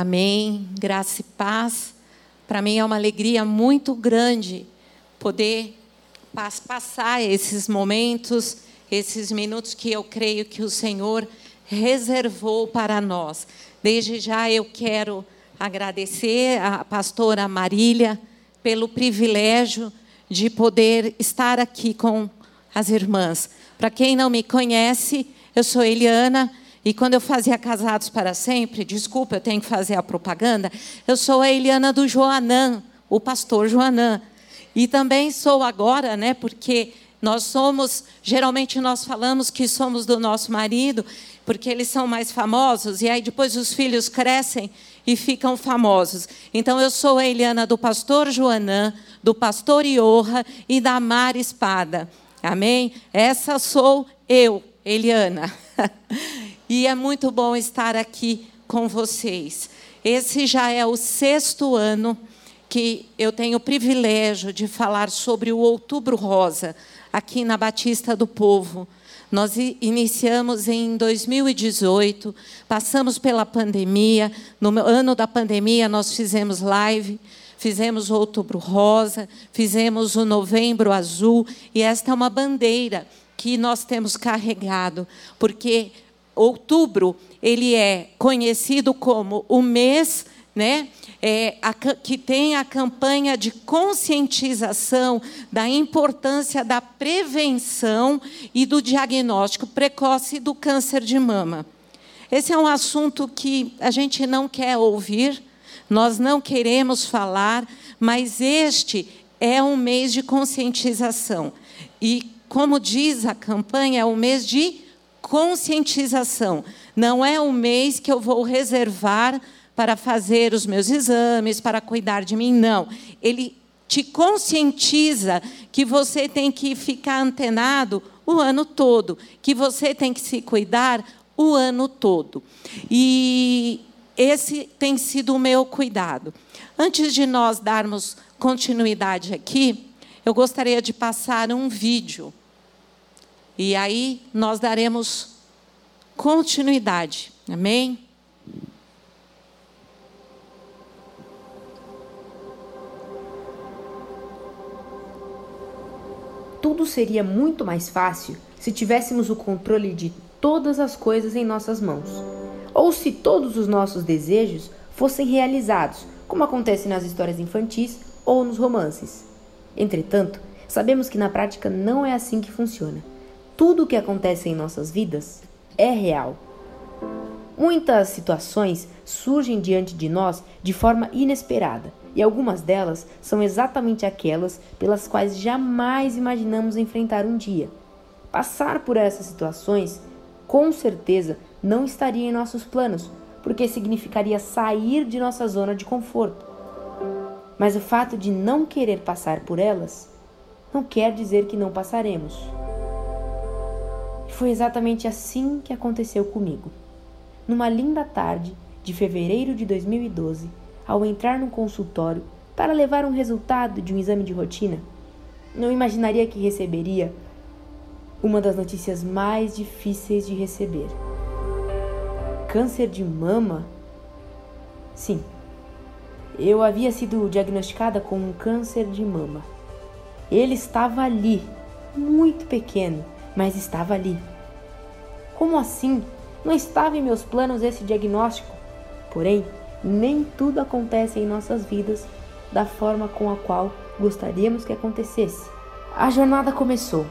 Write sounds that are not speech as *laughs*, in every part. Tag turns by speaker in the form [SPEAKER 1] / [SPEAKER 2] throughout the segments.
[SPEAKER 1] Amém. Graça e paz. Para mim é uma alegria muito grande poder passar esses momentos, esses minutos que eu creio que o Senhor reservou para nós. Desde já eu quero agradecer a pastora Marília pelo privilégio de poder estar aqui com as irmãs. Para quem não me conhece, eu sou Eliana e quando eu fazia Casados para Sempre, desculpa, eu tenho que fazer a propaganda, eu sou a Eliana do Joanã, o pastor Joanã. E também sou agora, né, porque nós somos, geralmente nós falamos que somos do nosso marido, porque eles são mais famosos, e aí depois os filhos crescem e ficam famosos. Então eu sou a Eliana do pastor Joanã, do pastor Iorra e da Mar Espada. Amém? Essa sou eu, Eliana. *laughs* e é muito bom estar aqui com vocês. Esse já é o sexto ano que eu tenho o privilégio de falar sobre o Outubro Rosa, aqui na Batista do Povo. Nós iniciamos em 2018, passamos pela pandemia. No ano da pandemia, nós fizemos live, fizemos Outubro Rosa, fizemos o Novembro Azul, e esta é uma bandeira que nós temos carregado, porque outubro ele é conhecido como o mês né, é, a, que tem a campanha de conscientização da importância da prevenção e do diagnóstico precoce do câncer de mama. Esse é um assunto que a gente não quer ouvir, nós não queremos falar, mas este é um mês de conscientização. E, como diz a campanha, é um mês de conscientização. Não é um mês que eu vou reservar para fazer os meus exames, para cuidar de mim, não. Ele te conscientiza que você tem que ficar antenado o ano todo, que você tem que se cuidar o ano todo. E esse tem sido o meu cuidado. Antes de nós darmos continuidade aqui, eu gostaria de passar um vídeo. E aí nós daremos continuidade. Amém?
[SPEAKER 2] tudo seria muito mais fácil se tivéssemos o controle de todas as coisas em nossas mãos, ou se todos os nossos desejos fossem realizados, como acontece nas histórias infantis ou nos romances. Entretanto, sabemos que na prática não é assim que funciona. Tudo o que acontece em nossas vidas é real. Muitas situações surgem diante de nós de forma inesperada e algumas delas são exatamente aquelas pelas quais jamais imaginamos enfrentar um dia. Passar por essas situações, com certeza, não estaria em nossos planos, porque significaria sair de nossa zona de conforto. Mas o fato de não querer passar por elas não quer dizer que não passaremos. Foi exatamente assim que aconteceu comigo. Numa linda tarde de fevereiro de 2012, ao entrar no consultório para levar um resultado de um exame de rotina, não imaginaria que receberia uma das notícias mais difíceis de receber. Câncer de mama? Sim, eu havia sido diagnosticada com um câncer de mama. Ele estava ali, muito pequeno, mas estava ali. Como assim? Não estava em meus planos esse diagnóstico. Porém, nem tudo acontece em nossas vidas da forma com a qual gostaríamos que acontecesse. A jornada começou.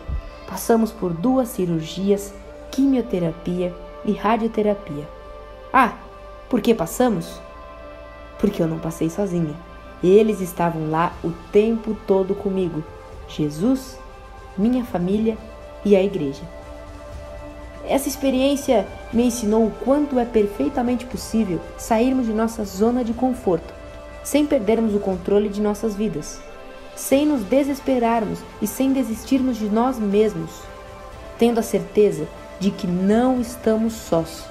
[SPEAKER 2] Passamos por duas cirurgias, quimioterapia e radioterapia. Ah, por que passamos? Porque eu não passei sozinha. Eles estavam lá o tempo todo comigo: Jesus, minha família e a igreja. Essa experiência me ensinou o quanto é perfeitamente possível sairmos de nossa zona de conforto, sem perdermos o controle de nossas vidas, sem nos desesperarmos e sem desistirmos de nós mesmos, tendo a certeza de que não estamos sós,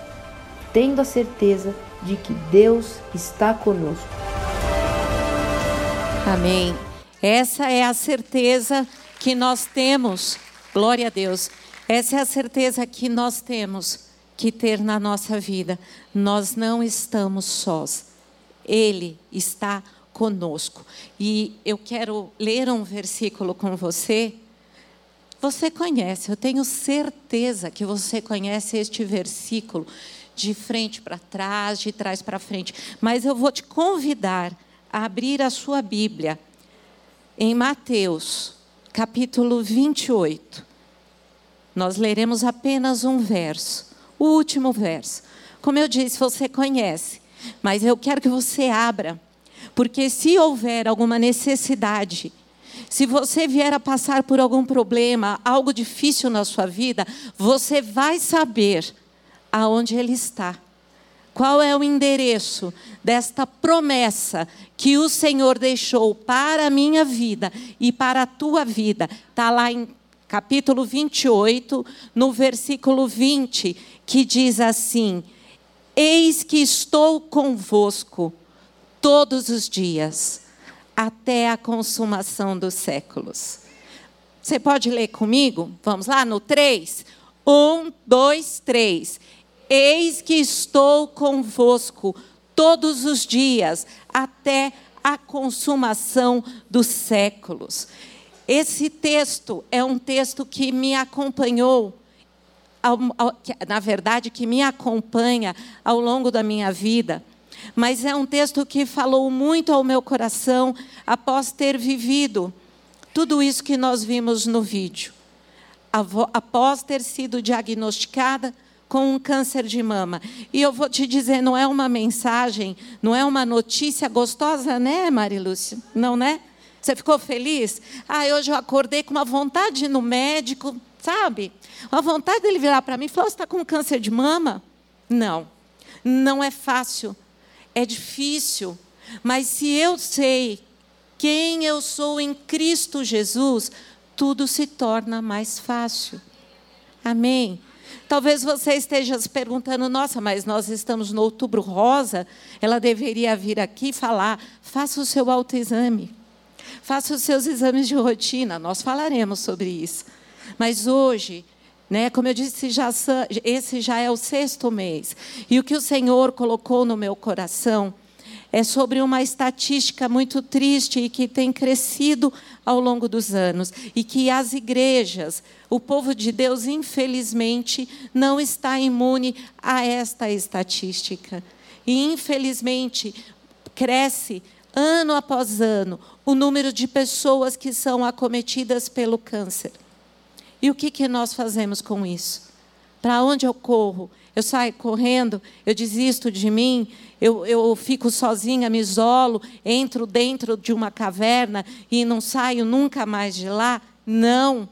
[SPEAKER 2] tendo a certeza de que Deus está conosco.
[SPEAKER 1] Amém. Essa é a certeza que nós temos. Glória a Deus essa é a certeza que nós temos que ter na nossa vida. Nós não estamos sós. Ele está conosco. E eu quero ler um versículo com você. Você conhece, eu tenho certeza que você conhece este versículo de frente para trás, de trás para frente. Mas eu vou te convidar a abrir a sua Bíblia em Mateus, capítulo 28. Nós leremos apenas um verso, o último verso. Como eu disse, você conhece, mas eu quero que você abra, porque se houver alguma necessidade, se você vier a passar por algum problema, algo difícil na sua vida, você vai saber aonde ele está. Qual é o endereço desta promessa que o Senhor deixou para a minha vida e para a tua vida? Está lá em capítulo 28, no versículo 20, que diz assim: Eis que estou convosco todos os dias, até a consumação dos séculos. Você pode ler comigo? Vamos lá no 3? 1, 2, 3. Eis que estou convosco todos os dias, até a consumação dos séculos. Esse texto é um texto que me acompanhou, na verdade, que me acompanha ao longo da minha vida. Mas é um texto que falou muito ao meu coração após ter vivido tudo isso que nós vimos no vídeo. Após ter sido diagnosticada com um câncer de mama. E eu vou te dizer, não é uma mensagem, não é uma notícia gostosa, né, Marilúcia? Não, né? Você ficou feliz? Ah, hoje eu acordei com uma vontade no médico, sabe? Uma vontade dele virar para mim e falar: Você está com câncer de mama? Não, não é fácil, é difícil. Mas se eu sei quem eu sou em Cristo Jesus, tudo se torna mais fácil. Amém? Talvez você esteja se perguntando: nossa, mas nós estamos no outubro rosa, ela deveria vir aqui falar, faça o seu autoexame. Faça os seus exames de rotina, nós falaremos sobre isso. Mas hoje, né, como eu disse, já, esse já é o sexto mês. E o que o Senhor colocou no meu coração é sobre uma estatística muito triste e que tem crescido ao longo dos anos. E que as igrejas, o povo de Deus, infelizmente, não está imune a esta estatística. E, infelizmente, cresce ano após ano, o número de pessoas que são acometidas pelo câncer. E o que, que nós fazemos com isso? Para onde eu corro? Eu saio correndo, eu desisto de mim, eu, eu fico sozinha, me isolo, entro dentro de uma caverna e não saio nunca mais de lá? Não.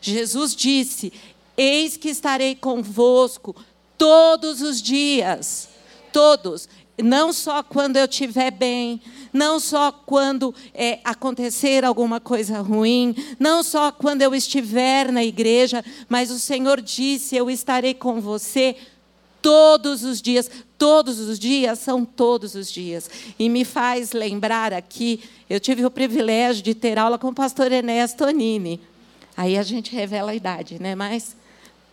[SPEAKER 1] Jesus disse: Eis que estarei convosco todos os dias. Todos não só quando eu estiver bem, não só quando é, acontecer alguma coisa ruim, não só quando eu estiver na igreja, mas o Senhor disse: Eu estarei com você todos os dias. Todos os dias são todos os dias. E me faz lembrar aqui: eu tive o privilégio de ter aula com o pastor Enéas Tonini. Aí a gente revela a idade, né? Mas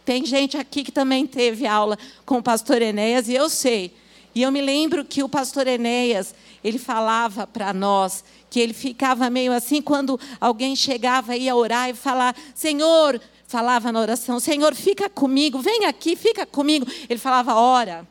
[SPEAKER 1] tem gente aqui que também teve aula com o pastor Enéas, e eu sei e eu me lembro que o pastor Enéas, ele falava para nós que ele ficava meio assim quando alguém chegava e ia orar e falar: Senhor, falava na oração: Senhor, fica comigo, vem aqui, fica comigo. Ele falava: Ora.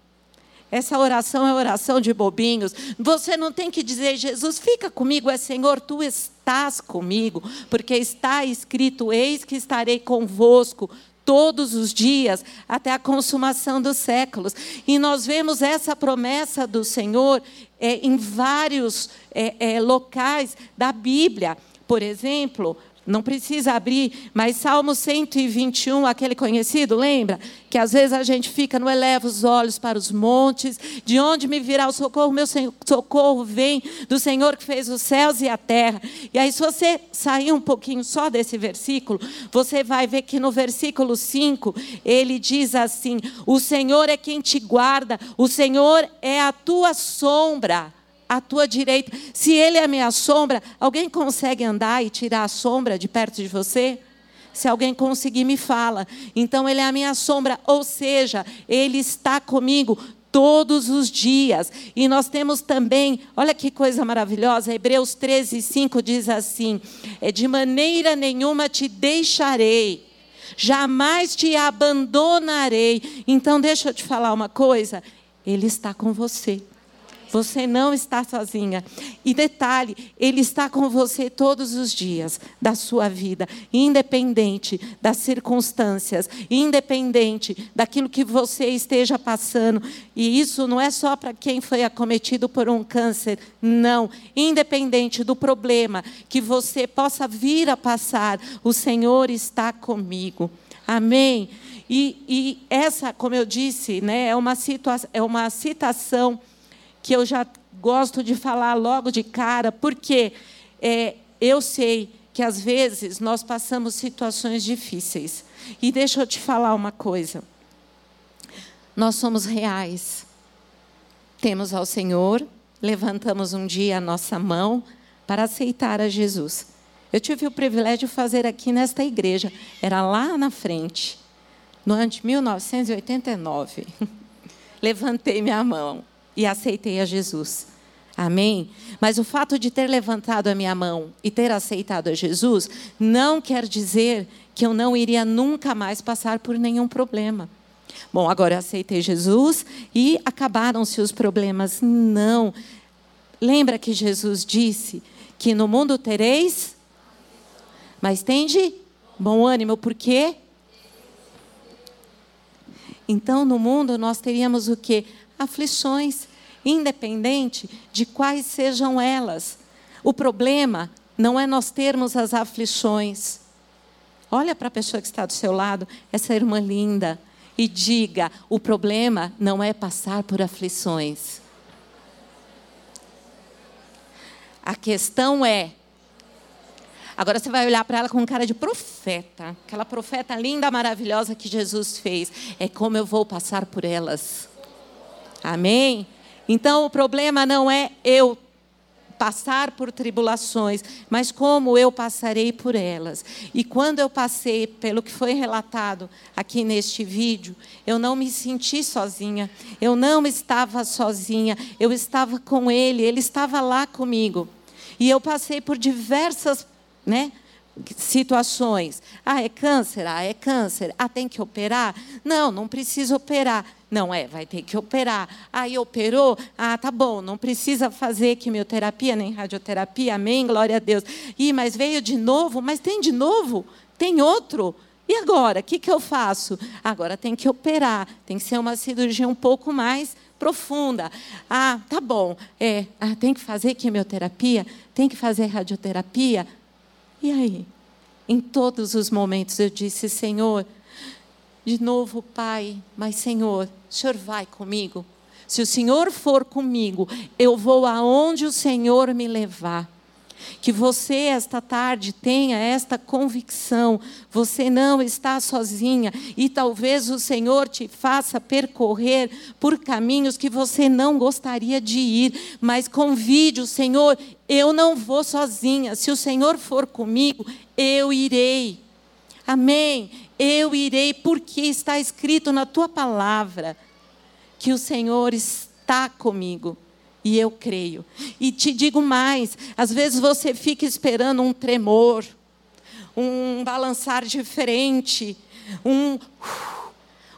[SPEAKER 1] Essa oração é oração de bobinhos. Você não tem que dizer, Jesus, fica comigo, é Senhor, tu estás comigo, porque está escrito: Eis que estarei convosco todos os dias até a consumação dos séculos. E nós vemos essa promessa do Senhor é, em vários é, é, locais da Bíblia. Por exemplo, não precisa abrir, mas Salmo 121, aquele conhecido, lembra? Que às vezes a gente fica, não eleva os olhos para os montes, de onde me virá o socorro? Meu socorro vem do Senhor que fez os céus e a terra. E aí, se você sair um pouquinho só desse versículo, você vai ver que no versículo 5, ele diz assim: O Senhor é quem te guarda, o Senhor é a tua sombra à tua direita. Se ele é a minha sombra, alguém consegue andar e tirar a sombra de perto de você? Se alguém conseguir, me fala. Então, ele é a minha sombra, ou seja, ele está comigo todos os dias. E nós temos também, olha que coisa maravilhosa, Hebreus 13, 5 diz assim: é, De maneira nenhuma te deixarei, jamais te abandonarei. Então, deixa eu te falar uma coisa: Ele está com você. Você não está sozinha. E detalhe, Ele está com você todos os dias da sua vida, independente das circunstâncias, independente daquilo que você esteja passando. E isso não é só para quem foi acometido por um câncer, não. Independente do problema que você possa vir a passar, o Senhor está comigo. Amém. E, e, essa, como eu disse, né, é, uma situa é uma citação que eu já gosto de falar logo de cara, porque é, eu sei que às vezes nós passamos situações difíceis. E deixa eu te falar uma coisa. Nós somos reais. Temos ao Senhor, levantamos um dia a nossa mão para aceitar a Jesus. Eu tive o privilégio de fazer aqui nesta igreja, era lá na frente, no ano de 1989. *laughs* Levantei minha mão e aceitei a Jesus. Amém? Mas o fato de ter levantado a minha mão e ter aceitado a Jesus não quer dizer que eu não iria nunca mais passar por nenhum problema. Bom, agora eu aceitei Jesus e acabaram-se os problemas. Não. Lembra que Jesus disse que no mundo tereis, mas tende bom ânimo, por quê? Então, no mundo nós teríamos o quê? aflições, independente de quais sejam elas. O problema não é nós termos as aflições. Olha para a pessoa que está do seu lado, essa irmã linda, e diga: o problema não é passar por aflições. A questão é. Agora você vai olhar para ela com cara de profeta, aquela profeta linda, maravilhosa que Jesus fez. É como eu vou passar por elas. Amém? Então o problema não é eu passar por tribulações, mas como eu passarei por elas. E quando eu passei pelo que foi relatado aqui neste vídeo, eu não me senti sozinha, eu não estava sozinha, eu estava com ele, ele estava lá comigo. E eu passei por diversas, né, situações. Ah, é câncer? Ah, é câncer. Ah, tem que operar? Não, não precisa operar. Não é, vai ter que operar. Aí operou? Ah, tá bom, não precisa fazer quimioterapia nem radioterapia. Amém, glória a Deus. Ih, mas veio de novo? Mas tem de novo? Tem outro? E agora? O que, que eu faço? Agora tem que operar. Tem que ser uma cirurgia um pouco mais profunda. Ah, tá bom. É, ah, tem que fazer quimioterapia? Tem que fazer radioterapia? E aí? Em todos os momentos eu disse, Senhor, de novo, Pai, mas Senhor, o Senhor vai comigo. Se o Senhor for comigo, eu vou aonde o Senhor me levar. Que você, esta tarde, tenha esta convicção. Você não está sozinha. E talvez o Senhor te faça percorrer por caminhos que você não gostaria de ir. Mas convide o Senhor, eu não vou sozinha. Se o Senhor for comigo, eu irei. Amém eu irei, porque está escrito na tua palavra que o Senhor está comigo. E eu creio. E te digo mais: às vezes você fica esperando um tremor, um balançar diferente, um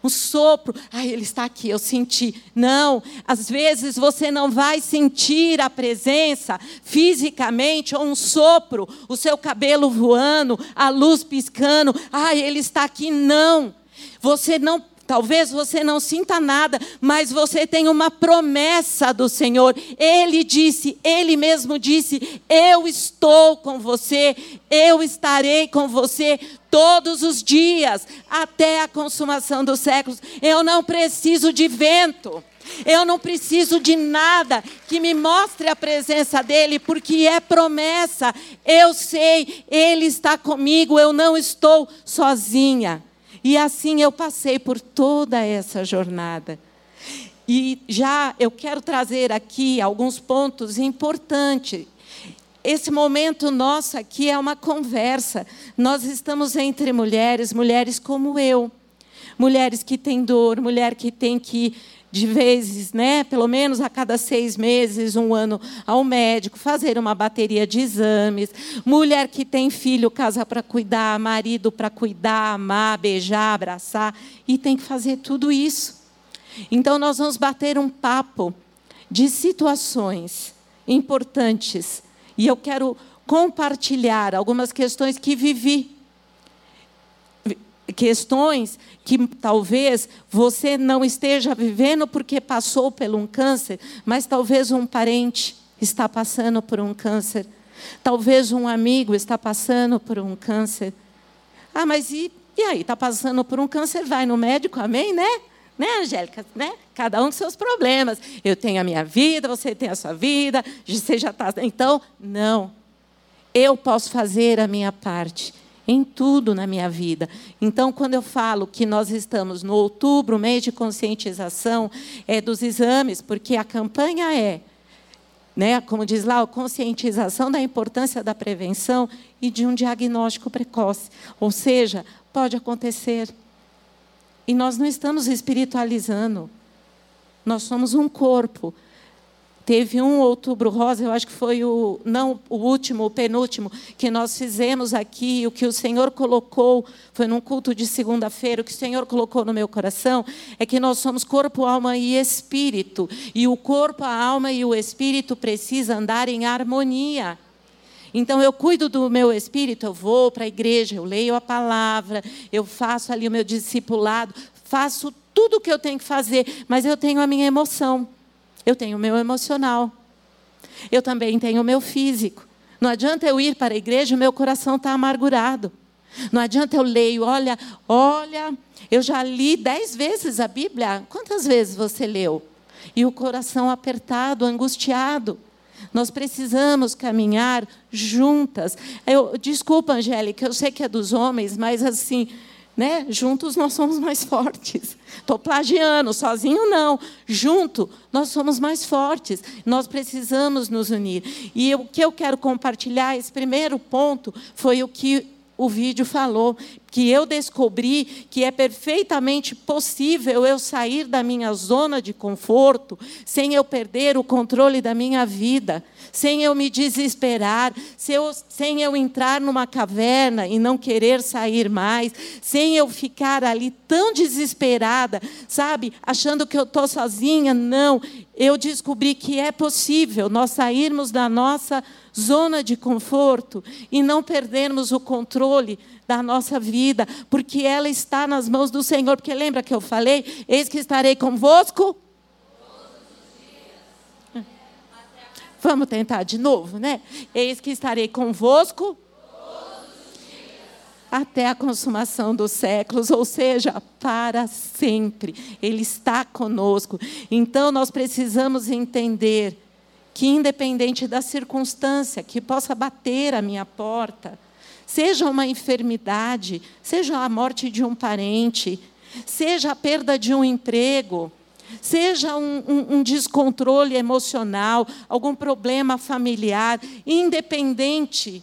[SPEAKER 1] um sopro. Ai, ele está aqui, eu senti. Não, às vezes você não vai sentir a presença fisicamente, ou um sopro, o seu cabelo voando, a luz piscando. Ai, ele está aqui. Não. Você não Talvez você não sinta nada, mas você tem uma promessa do Senhor. Ele disse, ele mesmo disse: Eu estou com você, eu estarei com você todos os dias, até a consumação dos séculos. Eu não preciso de vento. Eu não preciso de nada que me mostre a presença dele, porque é promessa. Eu sei, ele está comigo, eu não estou sozinha. E assim eu passei por toda essa jornada. E já eu quero trazer aqui alguns pontos importantes. Esse momento nosso aqui é uma conversa. Nós estamos entre mulheres, mulheres como eu. Mulheres que têm dor, mulher que tem que de vezes, né, pelo menos a cada seis meses, um ano, ao médico, fazer uma bateria de exames. Mulher que tem filho, casa para cuidar, marido para cuidar, amar, beijar, abraçar, e tem que fazer tudo isso. Então, nós vamos bater um papo de situações importantes. E eu quero compartilhar algumas questões que vivi questões que talvez você não esteja vivendo porque passou por um câncer, mas talvez um parente está passando por um câncer. Talvez um amigo está passando por um câncer. Ah, mas e, e aí? Está passando por um câncer? Vai no médico, amém, né? Né, Angélica? Né? Cada um com seus problemas. Eu tenho a minha vida, você tem a sua vida, você já está. Então, não. Eu posso fazer a minha parte em tudo na minha vida. Então, quando eu falo que nós estamos no outubro, mês de conscientização, é dos exames, porque a campanha é, né, como diz lá, a conscientização da importância da prevenção e de um diagnóstico precoce. Ou seja, pode acontecer. E nós não estamos espiritualizando. Nós somos um corpo. Teve um outubro rosa, eu acho que foi o não o último, o penúltimo que nós fizemos aqui, o que o Senhor colocou, foi num culto de segunda-feira, o que o Senhor colocou no meu coração é que nós somos corpo, alma e espírito, e o corpo, a alma e o espírito precisam andar em harmonia. Então eu cuido do meu espírito, eu vou para a igreja, eu leio a palavra, eu faço ali o meu discipulado, faço tudo o que eu tenho que fazer, mas eu tenho a minha emoção. Eu tenho o meu emocional. Eu também tenho o meu físico. Não adianta eu ir para a igreja e meu coração está amargurado. Não adianta eu leio, olha, olha, eu já li dez vezes a Bíblia. Quantas vezes você leu? E o coração apertado, angustiado. Nós precisamos caminhar juntas. Eu, desculpa, Angélica, eu sei que é dos homens, mas assim, né? Juntos nós somos mais *laughs* fortes. Estou plagiando, sozinho não. Junto nós somos mais fortes. Nós precisamos nos unir. E o que eu quero compartilhar, esse primeiro ponto, foi o que o vídeo falou, que eu descobri que é perfeitamente possível eu sair da minha zona de conforto sem eu perder o controle da minha vida sem eu me desesperar, sem eu entrar numa caverna e não querer sair mais, sem eu ficar ali tão desesperada, sabe, achando que eu estou sozinha. Não, eu descobri que é possível nós sairmos da nossa zona de conforto e não perdermos o controle da nossa vida, porque ela está nas mãos do Senhor. Porque lembra que eu falei: Eis que estarei convosco Vamos tentar de novo, né? Eis que estarei convosco até a consumação dos séculos, ou seja, para sempre. Ele está conosco. Então nós precisamos entender que, independente da circunstância que possa bater a minha porta, seja uma enfermidade, seja a morte de um parente, seja a perda de um emprego, seja um, um, um descontrole emocional, algum problema familiar, independente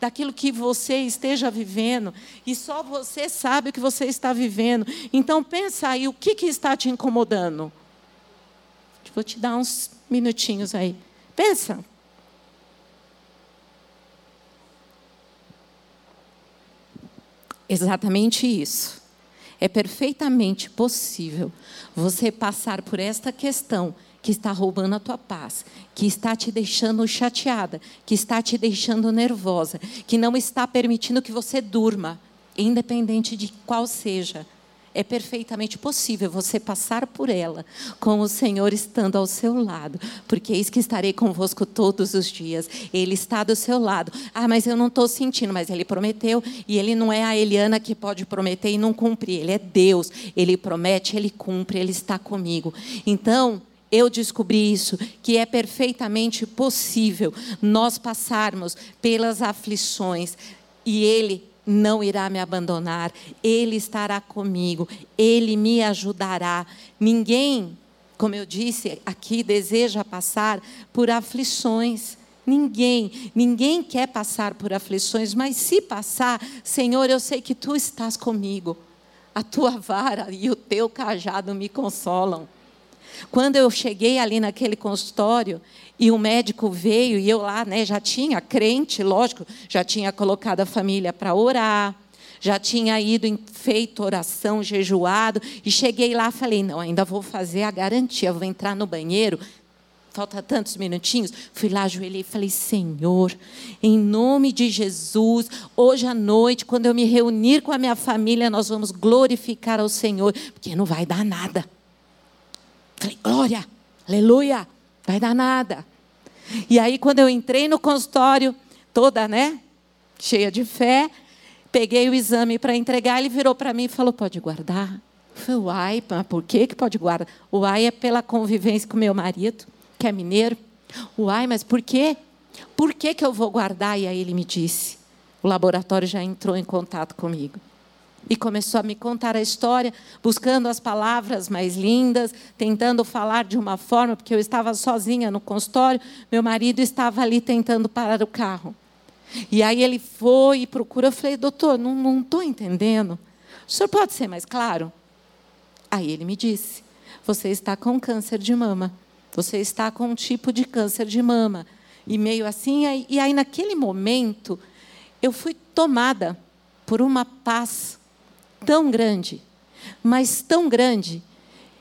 [SPEAKER 1] daquilo que você esteja vivendo, e só você sabe o que você está vivendo. Então pensa aí, o que, que está te incomodando? Vou te dar uns minutinhos aí. Pensa. Exatamente isso. É perfeitamente possível você passar por esta questão que está roubando a tua paz, que está te deixando chateada, que está te deixando nervosa, que não está permitindo que você durma, independente de qual seja é perfeitamente possível você passar por ela com o Senhor estando ao seu lado, porque eis que estarei convosco todos os dias. Ele está do seu lado. Ah, mas eu não estou sentindo, mas ele prometeu e ele não é a Eliana que pode prometer e não cumprir. Ele é Deus. Ele promete, ele cumpre, ele está comigo. Então, eu descobri isso, que é perfeitamente possível nós passarmos pelas aflições e Ele não irá me abandonar, Ele estará comigo, Ele me ajudará. Ninguém, como eu disse aqui, deseja passar por aflições. Ninguém, ninguém quer passar por aflições, mas se passar, Senhor, eu sei que tu estás comigo. A tua vara e o teu cajado me consolam. Quando eu cheguei ali naquele consultório e o médico veio e eu lá, né, já tinha crente, lógico, já tinha colocado a família para orar, já tinha ido feito oração, jejuado, e cheguei lá, falei: "Não, ainda vou fazer a garantia, vou entrar no banheiro, falta tantos minutinhos. Fui lá, ajoelhei e falei: Senhor, em nome de Jesus, hoje à noite, quando eu me reunir com a minha família, nós vamos glorificar ao Senhor, porque não vai dar nada. Falei: Glória, aleluia, vai dar nada. E aí, quando eu entrei no consultório, toda, né, cheia de fé, peguei o exame para entregar, ele virou para mim e falou: Pode guardar. Eu falei, uai, mas por que, que pode guardar? Uai é pela convivência com meu marido que é mineiro. Uai, mas por quê? Por que, que eu vou guardar? E aí ele me disse. O laboratório já entrou em contato comigo. E começou a me contar a história, buscando as palavras mais lindas, tentando falar de uma forma, porque eu estava sozinha no consultório, meu marido estava ali tentando parar o carro. E aí ele foi e procurou. Eu falei, doutor, não estou entendendo. O senhor pode ser mais claro? Aí ele me disse: você está com câncer de mama. Você está com um tipo de câncer de mama. E meio assim, e aí naquele momento, eu fui tomada por uma paz tão grande, mas tão grande.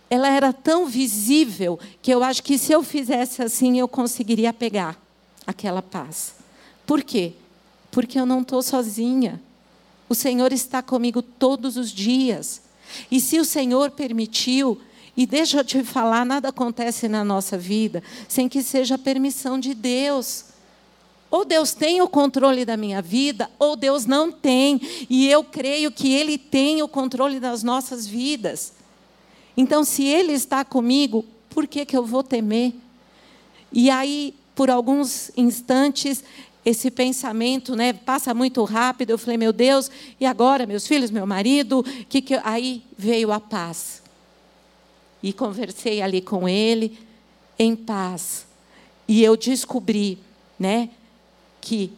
[SPEAKER 1] Ela era tão visível que eu acho que se eu fizesse assim, eu conseguiria pegar aquela paz. Por quê? Porque eu não estou sozinha. O Senhor está comigo todos os dias. E se o Senhor permitiu e deixa eu te falar, nada acontece na nossa vida sem que seja a permissão de Deus. Ou Deus tem o controle da minha vida, ou Deus não tem. E eu creio que Ele tem o controle das nossas vidas. Então, se Ele está comigo, por que, que eu vou temer? E aí, por alguns instantes, esse pensamento né, passa muito rápido. Eu falei, meu Deus, e agora, meus filhos, meu marido? Que que... Aí veio a paz e conversei ali com ele em paz. E eu descobri, né, que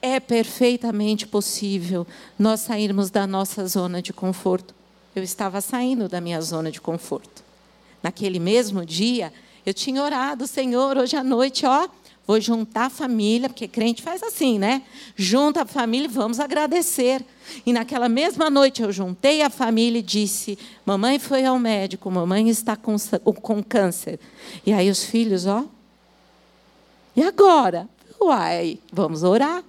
[SPEAKER 1] é perfeitamente possível nós sairmos da nossa zona de conforto. Eu estava saindo da minha zona de conforto. Naquele mesmo dia, eu tinha orado, Senhor, hoje à noite, ó, vou juntar a família, porque crente faz assim, né? Junta a família e vamos agradecer. E naquela mesma noite eu juntei a família e disse: Mamãe foi ao médico, mamãe está com, com câncer. E aí os filhos, ó. E agora? Uai, vamos orar.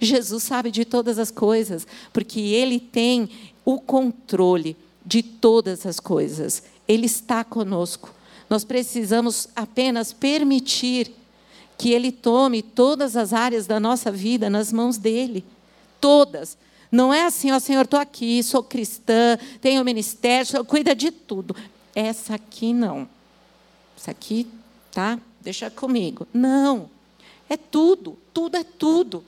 [SPEAKER 1] Jesus sabe de todas as coisas, porque Ele tem o controle de todas as coisas. Ele está conosco. Nós precisamos apenas permitir que Ele tome todas as áreas da nossa vida nas mãos dele. Todas. Não é assim, ó Senhor, estou aqui, sou cristã, tenho ministério, Senhor, cuida de tudo. Essa aqui não. Essa aqui, tá? Deixa comigo. Não. É tudo, tudo é tudo.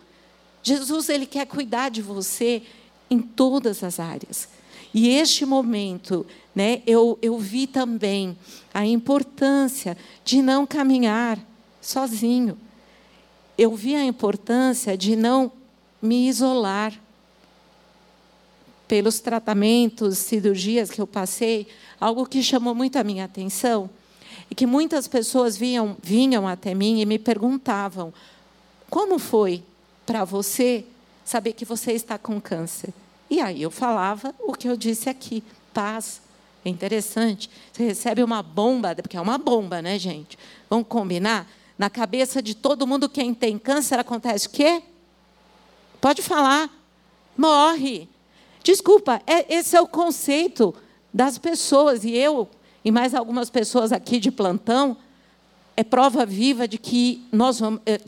[SPEAKER 1] Jesus, Ele quer cuidar de você em todas as áreas. E este momento, né, eu, eu vi também a importância de não caminhar sozinho. Eu vi a importância de não me isolar. Pelos tratamentos, cirurgias que eu passei, algo que chamou muito a minha atenção é que muitas pessoas vinham, vinham até mim e me perguntavam: como foi para você saber que você está com câncer? E aí eu falava o que eu disse aqui: paz. É interessante. Você recebe uma bomba, porque é uma bomba, né, gente? Vamos combinar? Na cabeça de todo mundo, quem tem câncer, acontece o quê? Pode falar. Morre. Desculpa, é, esse é o conceito das pessoas. E eu, e mais algumas pessoas aqui de plantão, é prova viva de que nós vamos. É,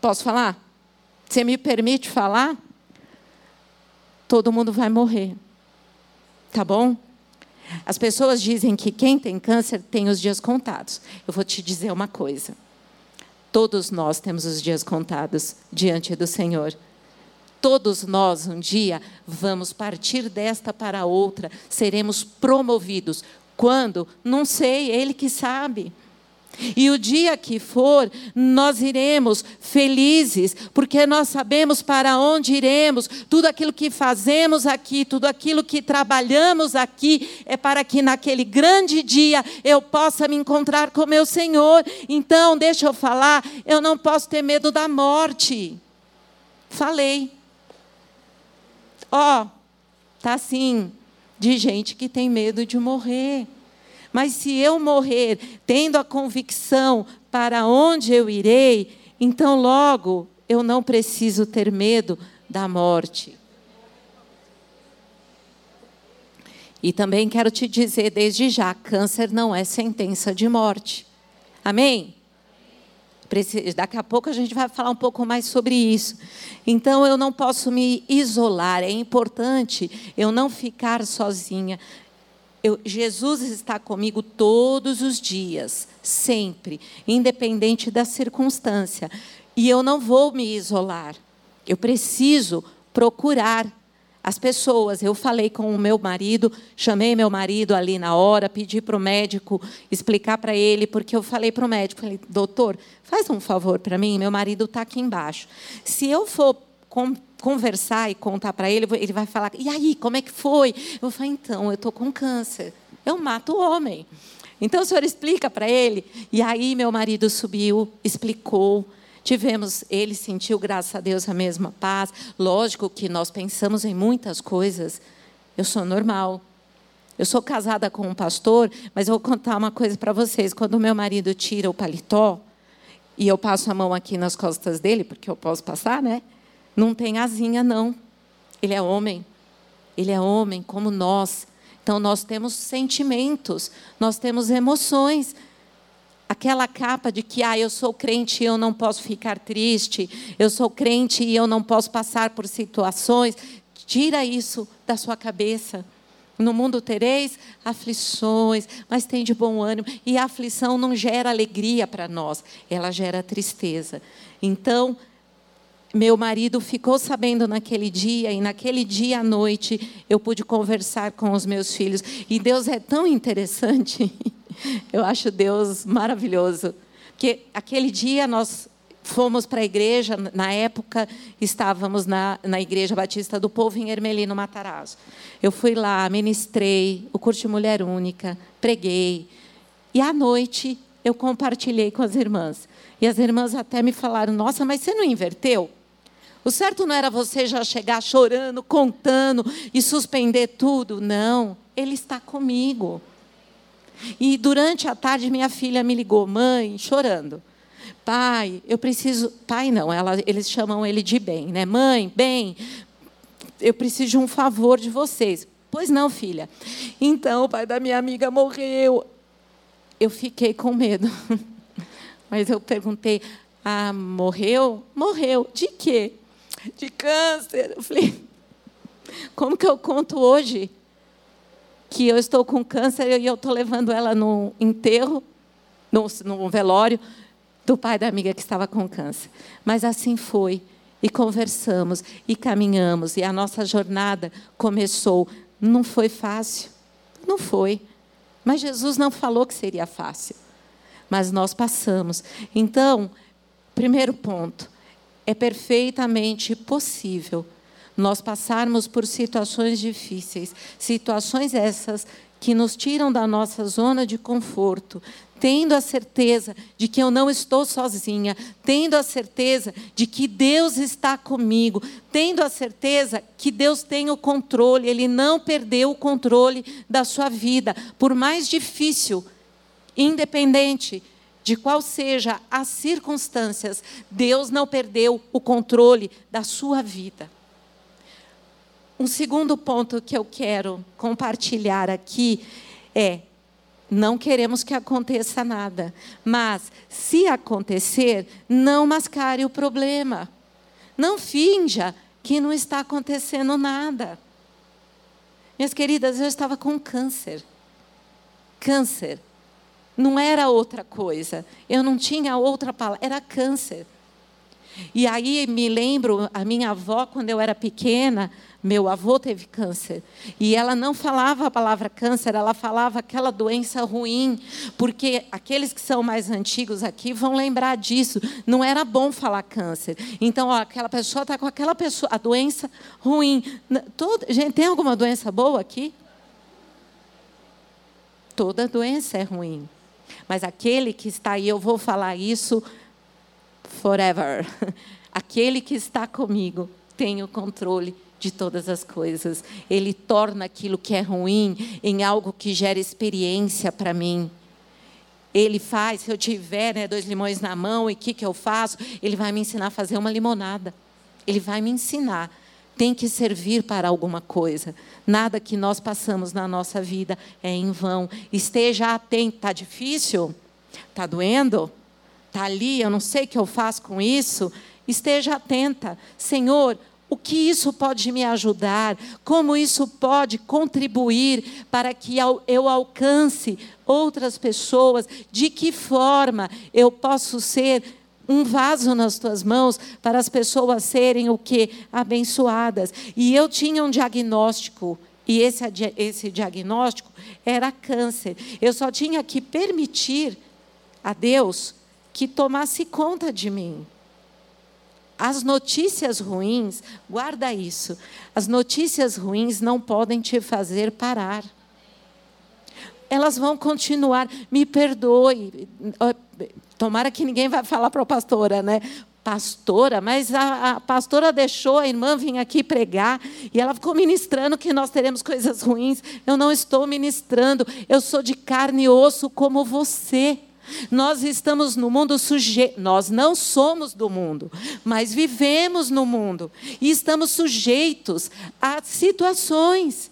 [SPEAKER 1] posso falar? Você me permite falar? Todo mundo vai morrer. Tá bom? As pessoas dizem que quem tem câncer tem os dias contados. Eu vou te dizer uma coisa. Todos nós temos os dias contados diante do Senhor. Todos nós, um dia, vamos partir desta para outra, seremos promovidos. Quando? Não sei, Ele que sabe. E o dia que for, nós iremos felizes, porque nós sabemos para onde iremos. Tudo aquilo que fazemos aqui, tudo aquilo que trabalhamos aqui, é para que naquele grande dia eu possa me encontrar com meu Senhor. Então, deixa eu falar, eu não posso ter medo da morte. Falei. Ó, oh, tá assim, de gente que tem medo de morrer. Mas se eu morrer tendo a convicção para onde eu irei, então logo eu não preciso ter medo da morte. E também quero te dizer desde já: câncer não é sentença de morte. Amém? Daqui a pouco a gente vai falar um pouco mais sobre isso. Então eu não posso me isolar, é importante eu não ficar sozinha. Eu, Jesus está comigo todos os dias, sempre, independente da circunstância. E eu não vou me isolar. Eu preciso procurar as pessoas. Eu falei com o meu marido, chamei meu marido ali na hora, pedi para o médico explicar para ele, porque eu falei para o médico, falei, doutor, faz um favor para mim, meu marido está aqui embaixo. Se eu for conversar e contar para ele, ele vai falar: e aí, como é que foi? Eu falar: então, eu estou com câncer. Eu mato o homem. Então o senhor explica para ele. E aí meu marido subiu, explicou. Tivemos, ele sentiu, graças a Deus, a mesma paz. Lógico que nós pensamos em muitas coisas. Eu sou normal. Eu sou casada com um pastor, mas vou contar uma coisa para vocês. Quando meu marido tira o paletó e eu passo a mão aqui nas costas dele, porque eu posso passar, né? Não tem asinha, não. Ele é homem. Ele é homem como nós. Então, nós temos sentimentos, nós temos emoções. Aquela capa de que, ah, eu sou crente e eu não posso ficar triste, eu sou crente e eu não posso passar por situações. Tira isso da sua cabeça. No mundo tereis aflições, mas tem de bom ânimo. E a aflição não gera alegria para nós, ela gera tristeza. Então, meu marido ficou sabendo naquele dia, e naquele dia à noite eu pude conversar com os meus filhos. E Deus é tão interessante, *laughs* eu acho Deus maravilhoso. Porque aquele dia nós fomos para a igreja, na época estávamos na, na Igreja Batista do Povo em Ermelino Matarazzo. Eu fui lá, ministrei o curso de Mulher Única, preguei. E à noite eu compartilhei com as irmãs. E as irmãs até me falaram: Nossa, mas você não inverteu? O certo não era você já chegar chorando, contando e suspender tudo. Não, Ele está comigo. E durante a tarde, minha filha me ligou, mãe, chorando. Pai, eu preciso. Pai, não, ela, eles chamam ele de bem, né? Mãe, bem, eu preciso de um favor de vocês. Pois não, filha. Então, o pai da minha amiga morreu. Eu fiquei com medo. *laughs* Mas eu perguntei: ah, morreu? Morreu. De quê? de câncer. Eu falei, como que eu conto hoje que eu estou com câncer e eu estou levando ela no enterro, no, no velório do pai da amiga que estava com câncer. Mas assim foi. E conversamos, e caminhamos, e a nossa jornada começou. Não foi fácil. Não foi. Mas Jesus não falou que seria fácil. Mas nós passamos. Então, primeiro ponto, é perfeitamente possível nós passarmos por situações difíceis, situações essas que nos tiram da nossa zona de conforto, tendo a certeza de que eu não estou sozinha, tendo a certeza de que Deus está comigo, tendo a certeza que Deus tem o controle, Ele não perdeu o controle da sua vida, por mais difícil, independente de qual seja as circunstâncias, Deus não perdeu o controle da sua vida. Um segundo ponto que eu quero compartilhar aqui é: não queremos que aconteça nada, mas se acontecer, não mascare o problema. Não finja que não está acontecendo nada. Minhas queridas, eu estava com câncer. Câncer. Não era outra coisa. Eu não tinha outra palavra. Era câncer. E aí me lembro, a minha avó, quando eu era pequena, meu avô teve câncer. E ela não falava a palavra câncer, ela falava aquela doença ruim. Porque aqueles que são mais antigos aqui vão lembrar disso. Não era bom falar câncer. Então, ó, aquela pessoa está com aquela pessoa, a doença ruim. Todo, gente, tem alguma doença boa aqui? Toda doença é ruim. Mas aquele que está aí, eu vou falar isso forever. *laughs* Aquele que está comigo tem o controle de todas as coisas. Ele torna aquilo que é ruim em algo que gera experiência para mim. Ele faz, se eu tiver né, dois limões na mão, e o que, que eu faço? Ele vai me ensinar a fazer uma limonada. Ele vai me ensinar. Tem que servir para alguma coisa. Nada que nós passamos na nossa vida é em vão. Esteja atento. Está difícil? Está doendo? está ali, eu não sei o que eu faço com isso, esteja atenta. Senhor, o que isso pode me ajudar? Como isso pode contribuir para que eu alcance outras pessoas? De que forma eu posso ser um vaso nas tuas mãos para as pessoas serem o que abençoadas? E eu tinha um diagnóstico e esse, esse diagnóstico era câncer. Eu só tinha que permitir a Deus que tomasse conta de mim. As notícias ruins, guarda isso. As notícias ruins não podem te fazer parar. Elas vão continuar. Me perdoe. Tomara que ninguém vai falar para a pastora, né? Pastora, mas a, a pastora deixou a irmã vir aqui pregar e ela ficou ministrando que nós teremos coisas ruins. Eu não estou ministrando. Eu sou de carne e osso como você. Nós estamos no mundo sujeito, nós não somos do mundo, mas vivemos no mundo e estamos sujeitos a situações.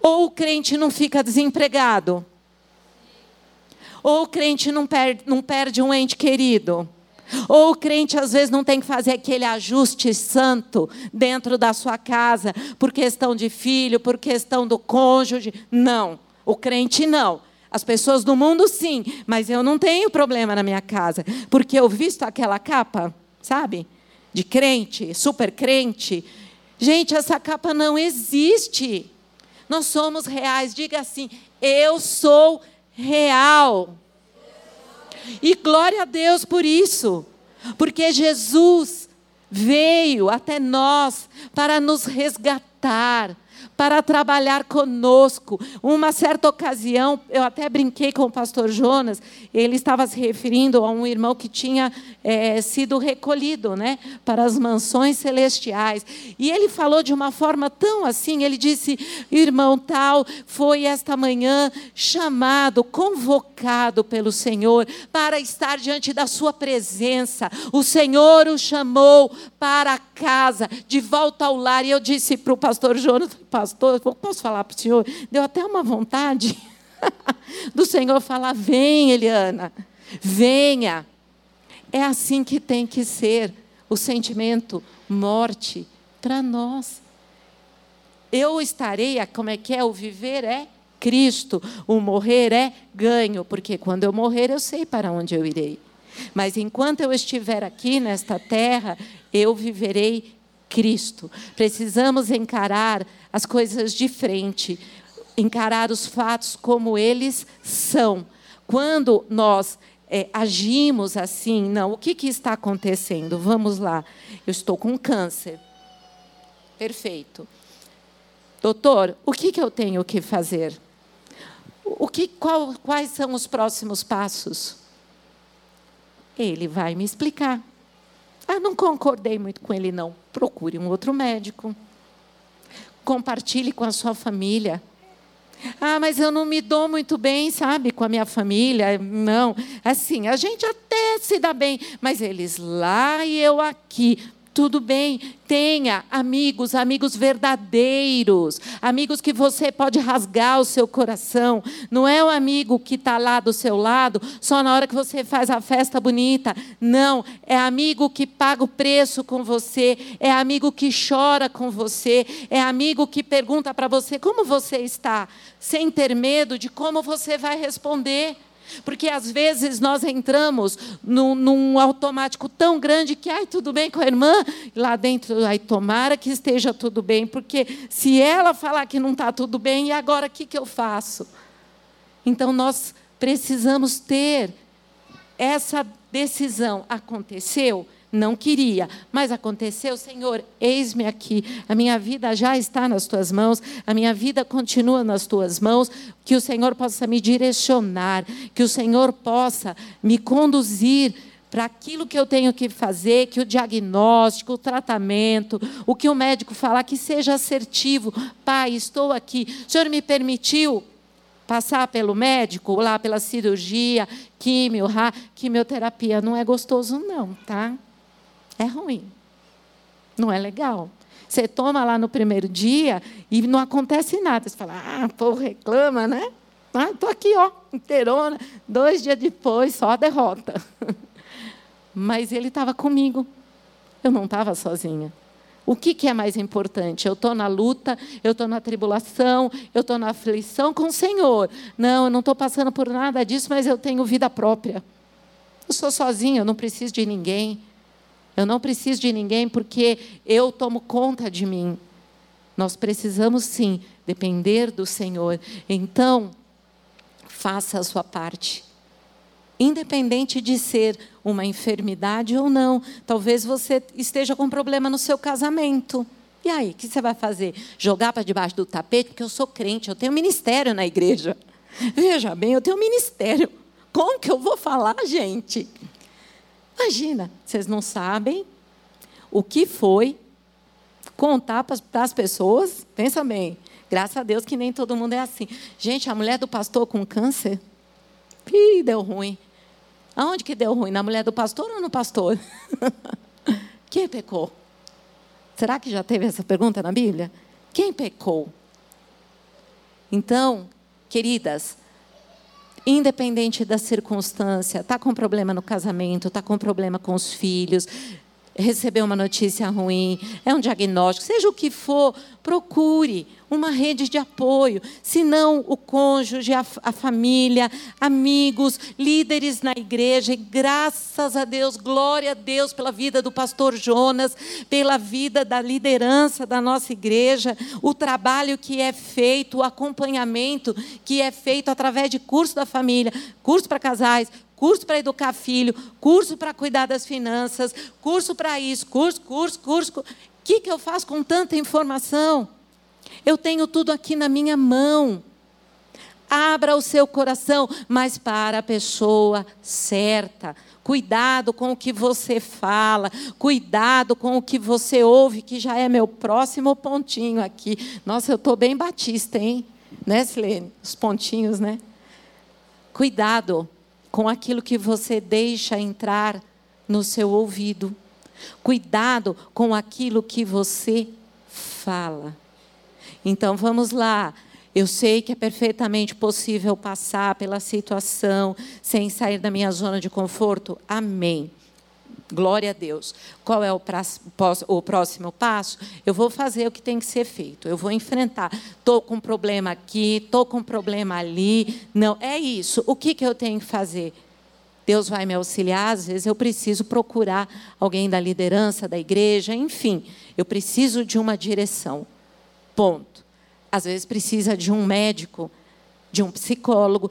[SPEAKER 1] Ou o crente não fica desempregado, ou o crente não perde, não perde um ente querido. Ou o crente às vezes não tem que fazer aquele ajuste santo dentro da sua casa, por questão de filho, por questão do cônjuge. Não, o crente não. As pessoas do mundo, sim, mas eu não tenho problema na minha casa, porque eu visto aquela capa, sabe? De crente, super crente. Gente, essa capa não existe. Nós somos reais. Diga assim: eu sou real. E glória a Deus por isso, porque Jesus veio até nós para nos resgatar para trabalhar conosco. Uma certa ocasião, eu até brinquei com o pastor Jonas, ele estava se referindo a um irmão que tinha é, sido recolhido né, para as mansões celestiais. E ele falou de uma forma tão assim: ele disse, irmão tal, foi esta manhã chamado, convocado pelo Senhor para estar diante da sua presença. O Senhor o chamou para casa, de volta ao lar. E eu disse para o pastor Jonas, pastor, posso falar para o senhor? Deu até uma vontade *laughs* do Senhor falar: vem, Eliana, venha. É assim que tem que ser o sentimento morte para nós. Eu estarei, como é que é? O viver é Cristo, o morrer é ganho, porque quando eu morrer eu sei para onde eu irei. Mas enquanto eu estiver aqui nesta terra, eu viverei Cristo. Precisamos encarar as coisas de frente, encarar os fatos como eles são. Quando nós é, agimos assim, não, o que, que está acontecendo? Vamos lá, eu estou com câncer. Perfeito. Doutor, o que, que eu tenho que fazer? O que, qual, quais são os próximos passos? Ele vai me explicar. Ah, não concordei muito com ele, não. Procure um outro médico. Compartilhe com a sua família. Ah, mas eu não me dou muito bem, sabe, com a minha família. Não. Assim, a gente até se dá bem, mas eles lá e eu aqui. Tudo bem, tenha amigos, amigos verdadeiros, amigos que você pode rasgar o seu coração. Não é o amigo que está lá do seu lado só na hora que você faz a festa bonita. Não, é amigo que paga o preço com você, é amigo que chora com você, é amigo que pergunta para você como você está, sem ter medo de como você vai responder. Porque às vezes nós entramos num, num, automático tão grande que, ai, tudo bem com a irmã, lá dentro, ai, tomara que esteja tudo bem, porque se ela falar que não está tudo bem, e agora o que, que eu faço? Então nós precisamos ter essa decisão. Aconteceu? Não queria, mas aconteceu, Senhor, eis-me aqui. A minha vida já está nas tuas mãos, a minha vida continua nas tuas mãos. Que o Senhor possa me direcionar, que o Senhor possa me conduzir para aquilo que eu tenho que fazer, que o diagnóstico, o tratamento, o que o médico falar, que seja assertivo. Pai, estou aqui. O Senhor me permitiu passar pelo médico, lá pela cirurgia, quimio, quimioterapia. Não é gostoso, não, tá? É ruim. Não é legal. Você toma lá no primeiro dia e não acontece nada. Você fala, ah, pô, reclama, né? Ah, estou aqui, ó, inteirona. Dois dias depois, só a derrota. *laughs* Mas ele estava comigo. Eu não estava sozinha. O que, que é mais importante? Eu estou na luta, eu estou na tribulação, eu estou na aflição com o Senhor. Não, eu não estou passando por nada disso, mas eu tenho vida própria. Eu sou sozinha, eu não preciso de ninguém. Eu não preciso de ninguém porque eu tomo conta de mim. Nós precisamos sim depender do Senhor. Então, faça a sua parte. Independente de ser uma enfermidade ou não, talvez você esteja com problema no seu casamento. E aí, o que você vai fazer? Jogar para debaixo do tapete? Porque eu sou crente, eu tenho ministério na igreja. Veja bem, eu tenho ministério. Como que eu vou falar, gente? Imagina, vocês não sabem o que foi contar para as pessoas. Pensa bem, graças a Deus que nem todo mundo é assim. Gente, a mulher do pastor com câncer, Ih, deu ruim. Aonde que deu ruim? Na mulher do pastor ou no pastor? *laughs* Quem pecou? Será que já teve essa pergunta na Bíblia? Quem pecou? Então, queridas, independente da circunstância, está com problema no casamento, está com problema com os filhos, recebeu uma notícia ruim, é um diagnóstico, seja o que for, procure uma rede de apoio, se não o cônjuge, a, a, família, amigos, líderes na igreja, e graças a Deus, glória a Deus pela vida do pastor Jonas, pela vida da liderança da nossa igreja, o trabalho que é feito, o acompanhamento que é feito através de curso da família, curso para casais, curso para educar filho, curso para cuidar das finanças, curso para isso, curso, curso, curso. O que, que eu faço com tanta informação? Eu tenho tudo aqui na minha mão. Abra o seu coração, mas para a pessoa certa. Cuidado com o que você fala, cuidado com o que você ouve, que já é meu próximo pontinho aqui. Nossa, eu estou bem batista, hein? Né, Silene? Os pontinhos, né? Cuidado com aquilo que você deixa entrar no seu ouvido. Cuidado com aquilo que você fala. Então vamos lá. Eu sei que é perfeitamente possível passar pela situação sem sair da minha zona de conforto. Amém. Glória a Deus. Qual é o, o, próximo passo? Eu vou fazer o que tem que ser feito. Eu vou enfrentar. Estou com um problema aqui, estou com um problema ali. Não, é isso. O que, que eu tenho que fazer? Deus vai me auxiliar. Às vezes eu preciso procurar alguém da liderança da igreja. Enfim, eu preciso de uma direção. Ponto. Às vezes precisa de um médico, de um psicólogo.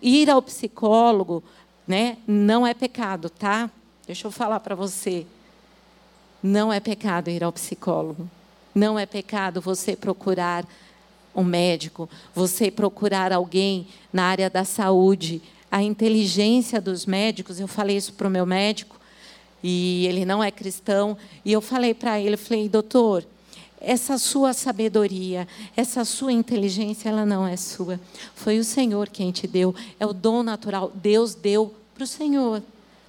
[SPEAKER 1] Ir ao psicólogo né, não é pecado, tá? Deixa eu falar para você. Não é pecado ir ao psicólogo. Não é pecado você procurar um médico, você procurar alguém na área da saúde. A inteligência dos médicos, eu falei isso para o meu médico, e ele não é cristão, e eu falei para ele, falei, doutor, essa sua sabedoria, essa sua inteligência, ela não é sua. Foi o Senhor quem te deu, é o dom natural. Deus deu para o Senhor.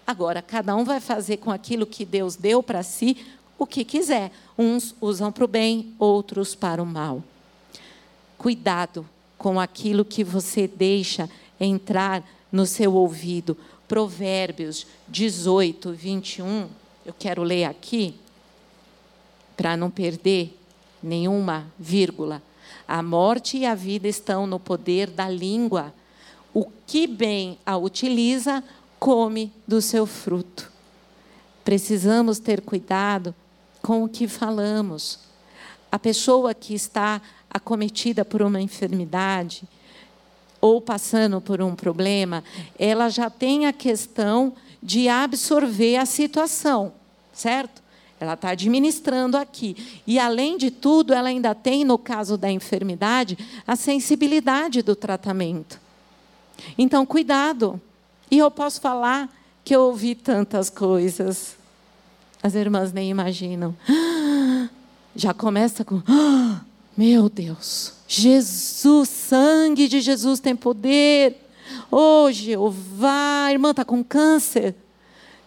[SPEAKER 1] Agora, cada um vai fazer com aquilo que Deus deu para si o que quiser. Uns usam para o bem, outros para o mal. Cuidado com aquilo que você deixa entrar no seu ouvido. Provérbios 18, 21. Eu quero ler aqui, para não perder nenhuma vírgula. A morte e a vida estão no poder da língua O que bem a utiliza, come do seu fruto. Precisamos ter cuidado com o que falamos. A pessoa que está acometida por uma enfermidade ou passando por um problema, ela já tem a questão de absorver a situação, certo? Ela está administrando aqui. E, além de tudo, ela ainda tem, no caso da enfermidade, a sensibilidade do tratamento. Então, cuidado. E eu posso falar que eu ouvi tantas coisas. As irmãs nem imaginam. *gasps* Já começa com. *gasps* Meu Deus, Jesus, sangue de Jesus tem poder. Oh, Jeová, a irmã está com câncer.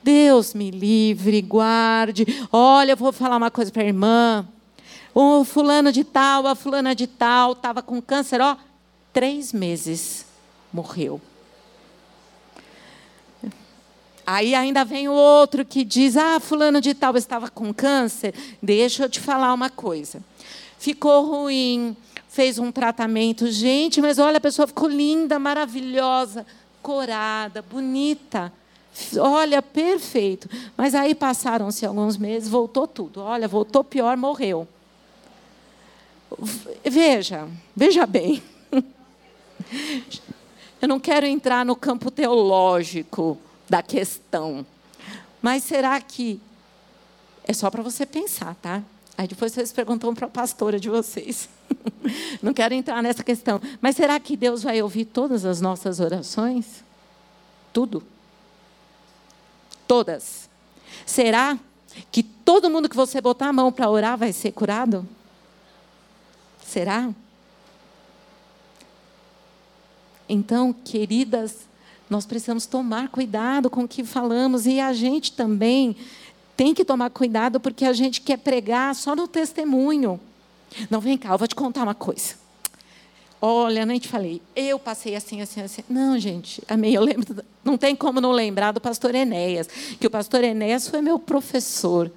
[SPEAKER 1] Deus me livre, guarde. Olha, eu vou falar uma coisa para a irmã. O fulano de tal, a fulana de tal, estava com câncer, ó, três meses, morreu. Aí ainda vem o outro que diz: Ah, fulano de tal estava com câncer. Deixa eu te falar uma coisa. Ficou ruim, fez um tratamento. Gente, mas olha, a pessoa ficou linda, maravilhosa, corada, bonita. Olha, perfeito. Mas aí passaram-se alguns meses, voltou tudo. Olha, voltou pior, morreu. Veja, veja bem. *laughs* Eu não quero entrar no campo teológico da questão. Mas será que é só para você pensar, tá? Aí depois vocês perguntam para a pastora de vocês. *laughs* Não quero entrar nessa questão. Mas será que Deus vai ouvir todas as nossas orações? Tudo? Todas. Será que todo mundo que você botar a mão para orar vai ser curado? Será? Então, queridas, nós precisamos tomar cuidado com o que falamos e a gente também tem que tomar cuidado porque a gente quer pregar só no testemunho. Não, vem cá, eu vou te contar uma coisa. Olha, nem te falei, eu passei assim, assim, assim. Não, gente, amei, eu lembro, não tem como não lembrar do pastor Enéas, que o pastor Enéas foi meu professor.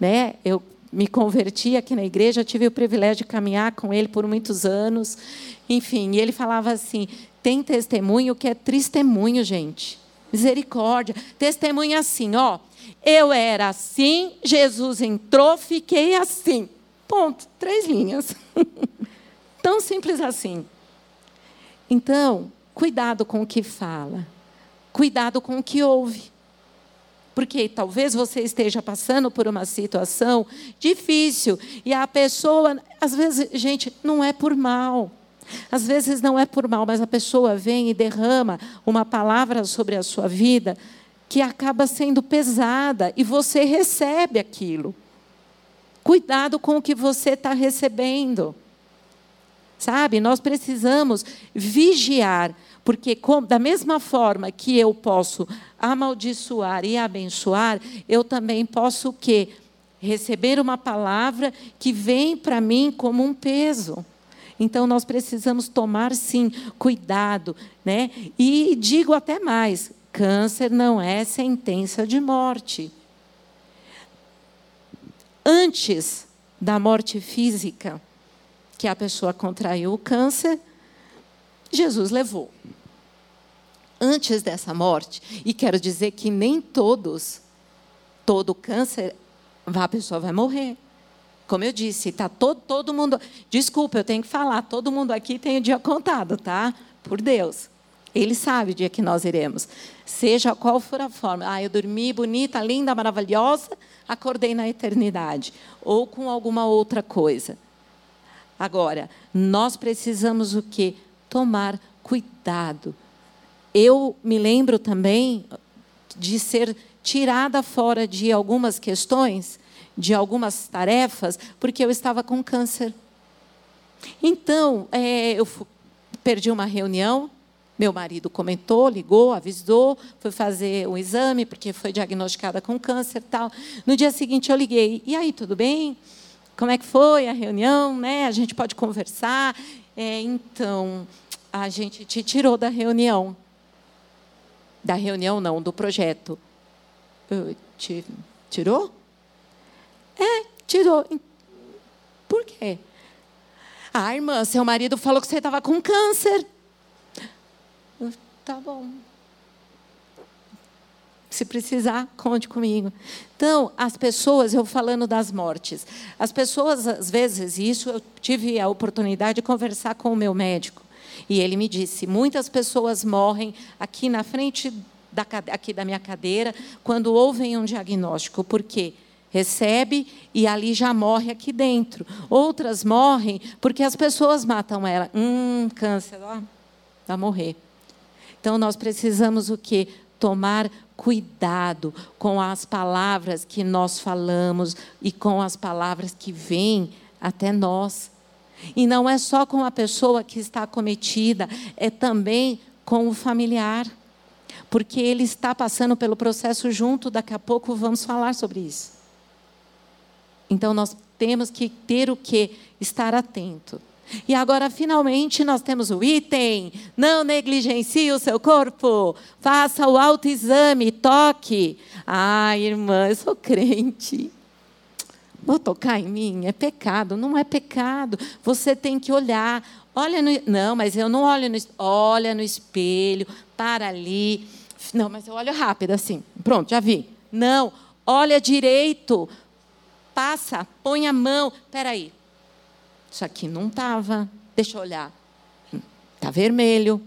[SPEAKER 1] Né? Eu me converti aqui na igreja, tive o privilégio de caminhar com ele por muitos anos. Enfim, e ele falava assim: tem testemunho que é testemunho, gente. Misericórdia. Testemunha assim, ó. Eu era assim, Jesus entrou, fiquei assim. Ponto. Três linhas. *laughs* Tão simples assim. Então, cuidado com o que fala, cuidado com o que ouve. Porque talvez você esteja passando por uma situação difícil e a pessoa, às vezes, gente, não é por mal. Às vezes não é por mal, mas a pessoa vem e derrama uma palavra sobre a sua vida que acaba sendo pesada e você recebe aquilo. Cuidado com o que você está recebendo. Sabe? Nós precisamos vigiar, porque da mesma forma que eu posso amaldiçoar e abençoar, eu também posso o quê? Receber uma palavra que vem para mim como um peso. Então nós precisamos tomar sim cuidado, né? E digo até mais, câncer não é sentença de morte. Antes da morte física, que a pessoa contraiu o câncer, Jesus levou. Antes dessa morte, e quero dizer que nem todos, todo câncer, a pessoa vai morrer. Como eu disse, está todo, todo mundo. Desculpa, eu tenho que falar, todo mundo aqui tem o dia contado, tá? Por Deus. Ele sabe o dia que nós iremos. Seja qual for a forma. Ah, eu dormi bonita, linda, maravilhosa, acordei na eternidade. Ou com alguma outra coisa. Agora, nós precisamos o quê? Tomar cuidado. Eu me lembro também de ser tirada fora de algumas questões, de algumas tarefas, porque eu estava com câncer. Então, é, eu perdi uma reunião, meu marido comentou, ligou, avisou, foi fazer um exame, porque foi diagnosticada com câncer tal. No dia seguinte eu liguei, e aí, tudo bem? como é que foi a reunião, né? A gente pode conversar. É, então, a gente te tirou da reunião. Da reunião, não, do projeto. Te, tirou? É, tirou. Por quê? Ah, irmã, seu marido falou que você estava com câncer. Tá bom. Se precisar, conte comigo. Então, as pessoas, eu falando das mortes, as pessoas, às vezes, isso eu tive a oportunidade de conversar com o meu médico. E ele me disse: muitas pessoas morrem aqui na frente da, aqui da minha cadeira quando ouvem um diagnóstico. Por quê? Recebe e ali já morre aqui dentro. Outras morrem porque as pessoas matam ela. Hum, câncer, ó, vai morrer. Então nós precisamos o quê? Tomar cuidado com as palavras que nós falamos e com as palavras que vêm até nós. E não é só com a pessoa que está cometida, é também com o familiar. Porque ele está passando pelo processo junto, daqui a pouco vamos falar sobre isso. Então nós temos que ter o que? Estar atento. E agora, finalmente, nós temos o item: não negligencie o seu corpo, faça o autoexame, toque. Ah, irmã, eu sou crente. Vou tocar em mim? É pecado. Não é pecado. Você tem que olhar. Olha no. Não, mas eu não olho no. Olha no espelho, para ali. Não, mas eu olho rápido assim. Pronto, já vi. Não, olha direito. Passa, põe a mão. Espera aí. Isso aqui não estava. Deixa eu olhar. Está vermelho.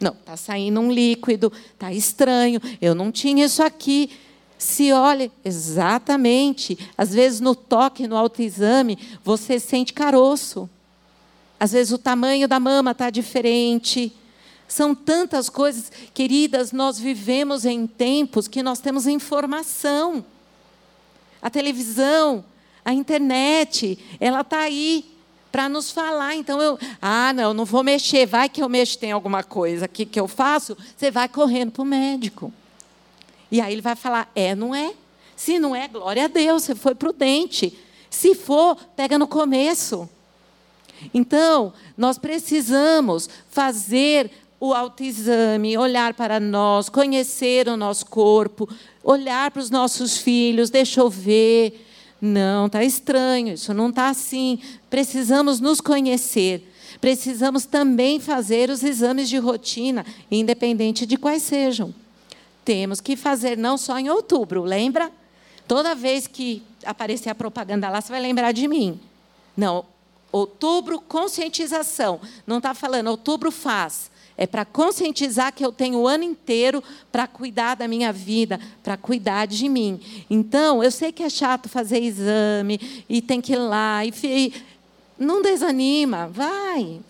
[SPEAKER 1] Não, está saindo um líquido. Está estranho. Eu não tinha isso aqui. Se olha, exatamente. Às vezes no toque, no autoexame, você sente caroço. Às vezes o tamanho da mama está diferente. São tantas coisas, queridas, nós vivemos em tempos que nós temos informação. A televisão, a internet, ela está aí para nos falar. Então eu, ah, não, não vou mexer, vai que eu mexo, tem alguma coisa aqui que eu faço, você vai correndo para o médico. E aí ele vai falar: é, não é? Se não é, glória a Deus, você foi prudente. Se for, pega no começo. Então, nós precisamos fazer o autoexame, olhar para nós, conhecer o nosso corpo, olhar para os nossos filhos, deixa eu ver. Não, está estranho, isso não está assim. Precisamos nos conhecer. Precisamos também fazer os exames de rotina, independente de quais sejam. Temos que fazer não só em outubro, lembra? Toda vez que aparecer a propaganda lá, você vai lembrar de mim. Não, outubro, conscientização. Não está falando, outubro faz. É para conscientizar que eu tenho o ano inteiro para cuidar da minha vida, para cuidar de mim. Então, eu sei que é chato fazer exame e tem que ir lá. E, não desanima, vai.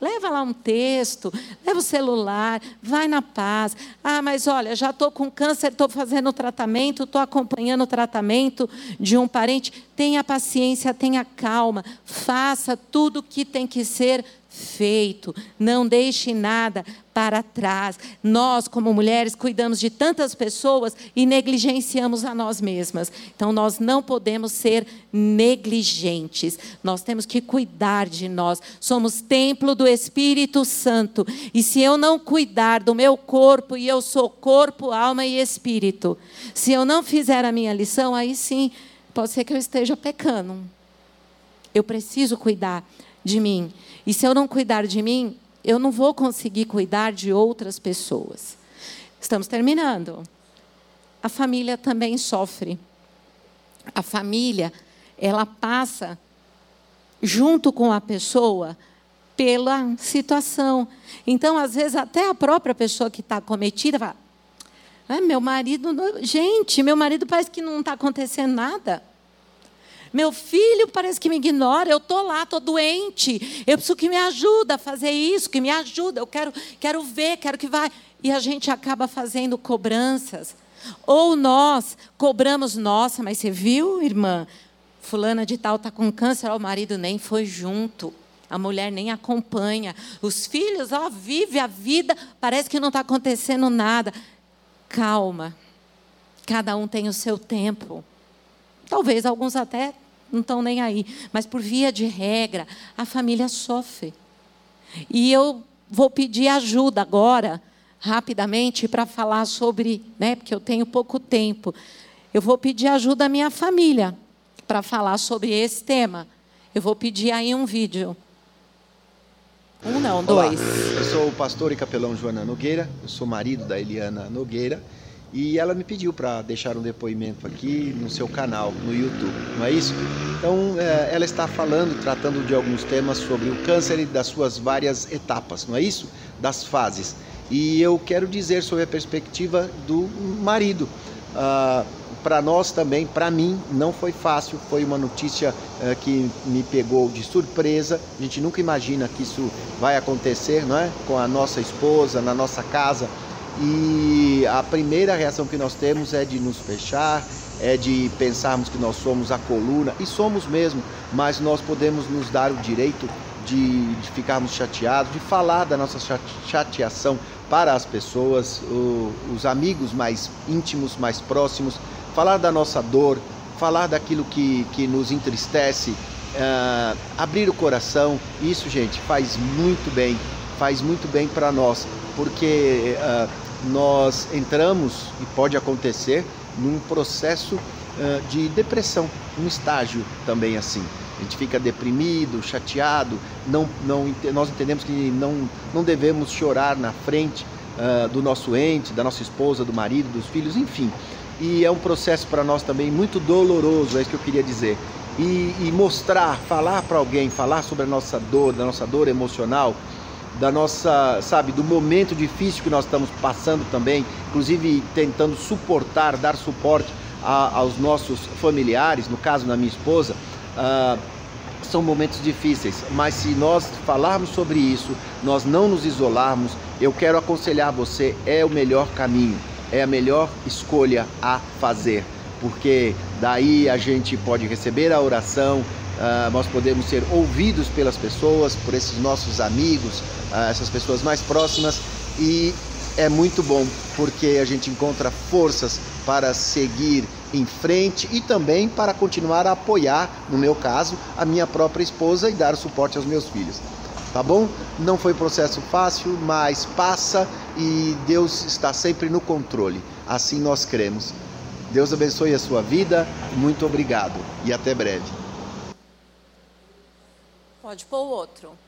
[SPEAKER 1] Leva lá um texto, leva o celular, vai na paz. Ah, mas olha, já estou com câncer, estou fazendo tratamento, estou acompanhando o tratamento de um parente. Tenha paciência, tenha calma, faça tudo o que tem que ser feito. Não deixe nada para trás. Nós, como mulheres, cuidamos de tantas pessoas e negligenciamos a nós mesmas. Então, nós não podemos ser negligentes. Nós temos que cuidar de nós. Somos templo do Espírito Santo. E se eu não cuidar do meu corpo, e eu sou corpo, alma e espírito, se eu não fizer a minha lição, aí sim, pode ser que eu esteja pecando. Eu preciso cuidar de mim. E se eu não cuidar de mim, eu não vou conseguir cuidar de outras pessoas. Estamos terminando. A família também sofre. A família, ela passa junto com a pessoa pela situação. Então, às vezes, até a própria pessoa que está cometida fala: ah, meu marido, gente, meu marido parece que não está acontecendo nada. Meu filho parece que me ignora, eu estou lá, estou doente. Eu preciso que me ajude a fazer isso, que me ajuda. Eu quero, quero ver, quero que vá. E a gente acaba fazendo cobranças. Ou nós cobramos, nossa, mas você viu, irmã? Fulana de tal está com câncer, o marido nem foi junto. A mulher nem acompanha. Os filhos, ó, vive a vida, parece que não está acontecendo nada. Calma. Cada um tem o seu tempo. Talvez alguns até não estão nem aí, mas por via de regra, a família sofre. E eu vou pedir ajuda agora, rapidamente, para falar sobre, né, porque eu tenho pouco tempo. Eu vou pedir ajuda à minha família para falar sobre esse tema. Eu vou pedir aí um vídeo. Um não, dois.
[SPEAKER 3] Olá, eu sou o pastor e capelão Joana Nogueira, eu sou marido da Eliana Nogueira e ela me pediu para deixar um depoimento aqui no seu canal, no YouTube, não é isso? Então, é, ela está falando, tratando de alguns temas sobre o câncer e das suas várias etapas, não é isso? Das fases. E eu quero dizer sobre a perspectiva do marido. Ah, para nós também, para mim, não foi fácil. Foi uma notícia uh, que me pegou de surpresa. A gente nunca imagina que isso vai acontecer, não é? Com a nossa esposa, na nossa casa. E a primeira reação que nós temos é de nos fechar, é de pensarmos que nós somos a coluna, e somos mesmo, mas nós podemos nos dar o direito de, de ficarmos chateados, de falar da nossa chateação para as pessoas, o, os amigos mais íntimos, mais próximos, falar da nossa dor, falar daquilo que, que nos entristece, uh, abrir o coração, isso, gente, faz muito bem, faz muito bem para nós, porque uh, nós entramos, e pode acontecer, num processo de depressão, um estágio também assim. A gente fica deprimido, chateado, não, não, nós entendemos que não, não devemos chorar na frente uh, do nosso ente, da nossa esposa, do marido, dos filhos, enfim e é um processo para nós também muito doloroso, é isso que eu queria dizer. E, e mostrar, falar para alguém, falar sobre a nossa dor, da nossa dor emocional, da nossa, sabe, do momento difícil que nós estamos passando também, inclusive tentando suportar, dar suporte a, aos nossos familiares, no caso da minha esposa, uh, são momentos difíceis, mas se nós falarmos sobre isso, nós não nos isolarmos, eu quero aconselhar você, é o melhor caminho é a melhor escolha a fazer, porque daí a gente pode receber a oração, uh, nós podemos ser ouvidos pelas pessoas, por esses nossos amigos, uh, essas pessoas mais próximas e é muito bom porque a gente encontra forças para seguir em frente e também para continuar a apoiar, no meu caso, a minha própria esposa e dar suporte aos meus filhos tá bom? Não foi processo fácil, mas passa e Deus está sempre no controle. Assim nós cremos. Deus abençoe a sua vida. Muito obrigado e até breve.
[SPEAKER 1] Pode pôr o outro.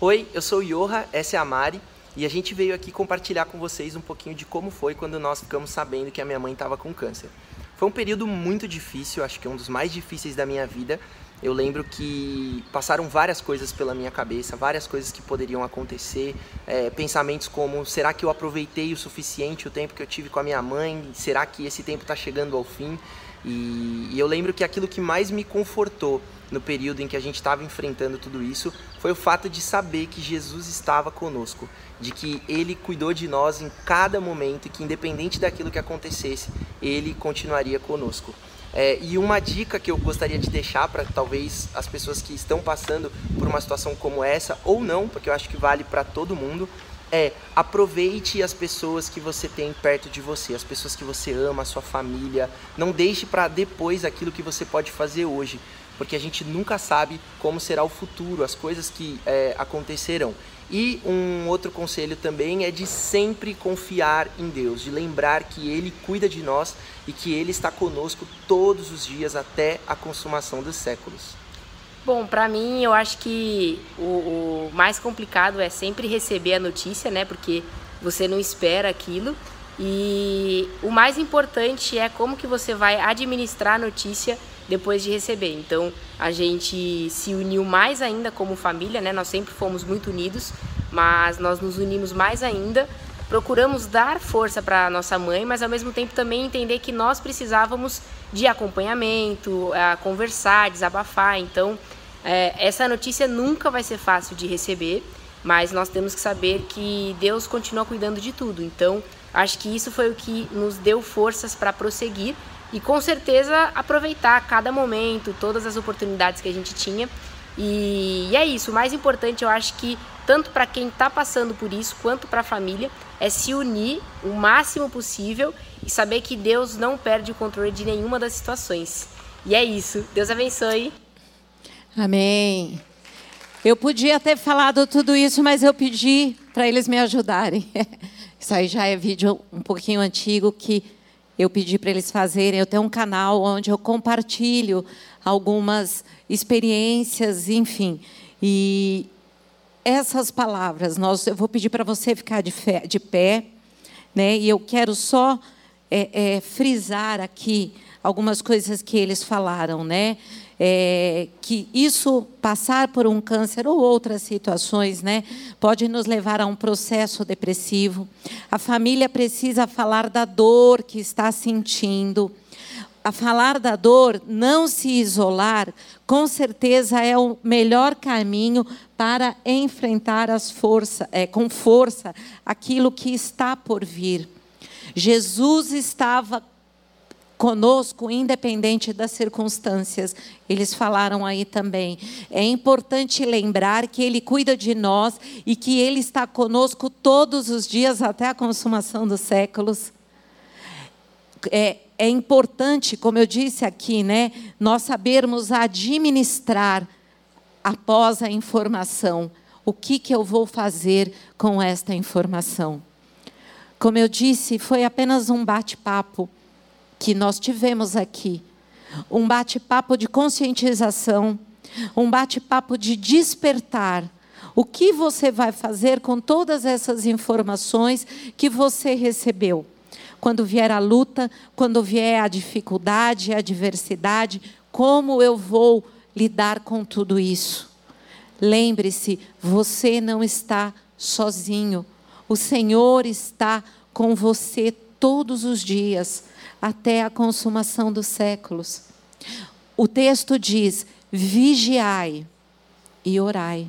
[SPEAKER 4] Oi, eu sou o Yoha, essa é a Mari, e a gente veio aqui compartilhar com vocês um pouquinho de como foi quando nós ficamos sabendo que a minha mãe estava com câncer. Foi um período muito difícil, acho que um dos mais difíceis da minha vida, eu lembro que passaram várias coisas pela minha cabeça, várias coisas que poderiam acontecer, é, pensamentos como: será que eu aproveitei o suficiente o tempo que eu tive com a minha mãe? Será que esse tempo está chegando ao fim? E, e eu lembro que aquilo que mais me confortou no período em que a gente estava enfrentando tudo isso foi o fato de saber que Jesus estava conosco, de que Ele cuidou de nós em cada momento e que, independente daquilo que acontecesse, Ele continuaria conosco. É, e uma dica que eu gostaria de deixar para talvez as pessoas que estão passando por uma situação como essa, ou não, porque eu acho que vale para todo mundo, é aproveite as pessoas que você tem perto de você, as pessoas que você ama, a sua família. Não deixe para depois aquilo que você pode fazer hoje, porque a gente nunca sabe como será o futuro, as coisas que é, acontecerão. E um outro conselho também é de sempre confiar em Deus, de lembrar que Ele cuida de nós e que Ele está conosco todos os dias até a consumação dos séculos.
[SPEAKER 5] Bom, para mim eu acho que o, o, mais complicado é sempre receber a notícia, né? Porque você não espera aquilo. E o mais importante é como que você vai administrar a notícia depois de receber. Então a gente se uniu mais ainda como família, né? Nós sempre fomos muito unidos, mas nós nos unimos mais ainda. Procuramos dar força para nossa mãe, mas ao mesmo tempo também entender que nós precisávamos de acompanhamento, conversar, desabafar. Então é, essa notícia nunca vai ser fácil de receber, mas nós temos que saber que Deus continua cuidando de tudo. Então acho que isso foi o que nos deu forças para prosseguir e com certeza aproveitar cada momento, todas as oportunidades que a gente tinha. E, e é isso, o mais importante eu acho que tanto para quem está passando por isso quanto para a família é se unir o máximo possível e saber que Deus não perde o controle de nenhuma das situações. E é isso. Deus abençoe.
[SPEAKER 1] Amém. Eu podia ter falado tudo isso, mas eu pedi para eles me ajudarem. *laughs* Isso aí já é vídeo um pouquinho antigo que eu pedi para eles fazerem. Eu tenho um canal onde eu compartilho algumas experiências, enfim. E essas palavras, nós, eu vou pedir para você ficar de, fé, de pé, né? E eu quero só é, é, frisar aqui algumas coisas que eles falaram, né? É, que isso passar por um câncer ou outras situações, né, pode nos levar a um processo depressivo. A família precisa falar da dor que está sentindo. A falar da dor, não se isolar, com certeza é o melhor caminho para enfrentar as forças, é, com força aquilo que está por vir. Jesus estava conosco, independente das circunstâncias. Eles falaram aí também. É importante lembrar que Ele cuida de nós e que Ele está conosco todos os dias até a consumação dos séculos. É, é importante, como eu disse aqui, né, nós sabermos administrar após a informação. O que, que eu vou fazer com esta informação? Como eu disse, foi apenas um bate-papo que nós tivemos aqui. Um bate-papo de conscientização, um bate-papo de despertar. O que você vai fazer com todas essas informações que você recebeu? Quando vier a luta, quando vier a dificuldade, a adversidade, como eu vou lidar com tudo isso? Lembre-se, você não está sozinho. O Senhor está com você todos os dias até a consumação dos séculos. O texto diz: vigiai e orai.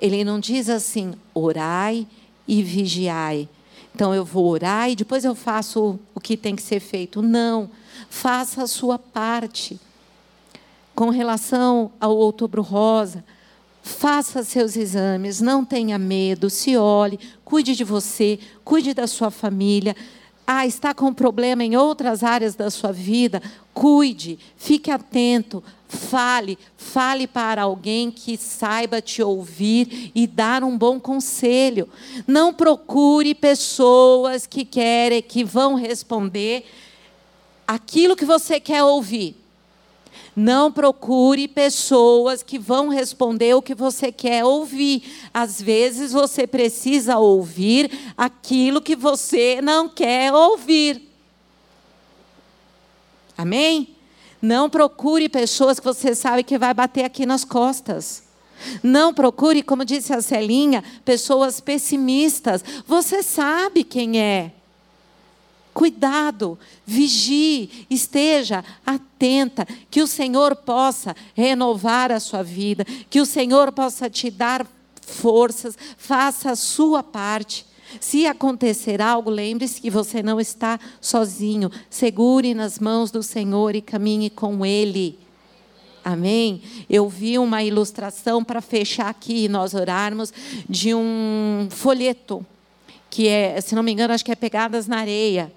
[SPEAKER 1] Ele não diz assim, orai e vigiai. Então eu vou orar e depois eu faço o que tem que ser feito. Não, faça a sua parte. Com relação ao outubro rosa, faça seus exames, não tenha medo, se olhe, cuide de você, cuide da sua família, ah, está com problema em outras áreas da sua vida, cuide, fique atento, fale, fale para alguém que saiba te ouvir e dar um bom conselho. Não procure pessoas que querem, que vão responder aquilo que você quer ouvir. Não procure pessoas que vão responder o que você quer ouvir. Às vezes você precisa ouvir aquilo que você não quer ouvir. Amém? Não procure pessoas que você sabe que vai bater aqui nas costas. Não procure, como disse a Celinha, pessoas pessimistas. Você sabe quem é. Cuidado, vigie, esteja atenta, que o Senhor possa renovar a sua vida, que o Senhor possa te dar forças, faça a sua parte. Se acontecer algo, lembre-se que você não está sozinho. Segure nas mãos do Senhor e caminhe com Ele. Amém? Eu vi uma ilustração para fechar aqui e nós orarmos de um folheto que é, se não me engano, acho que é Pegadas na Areia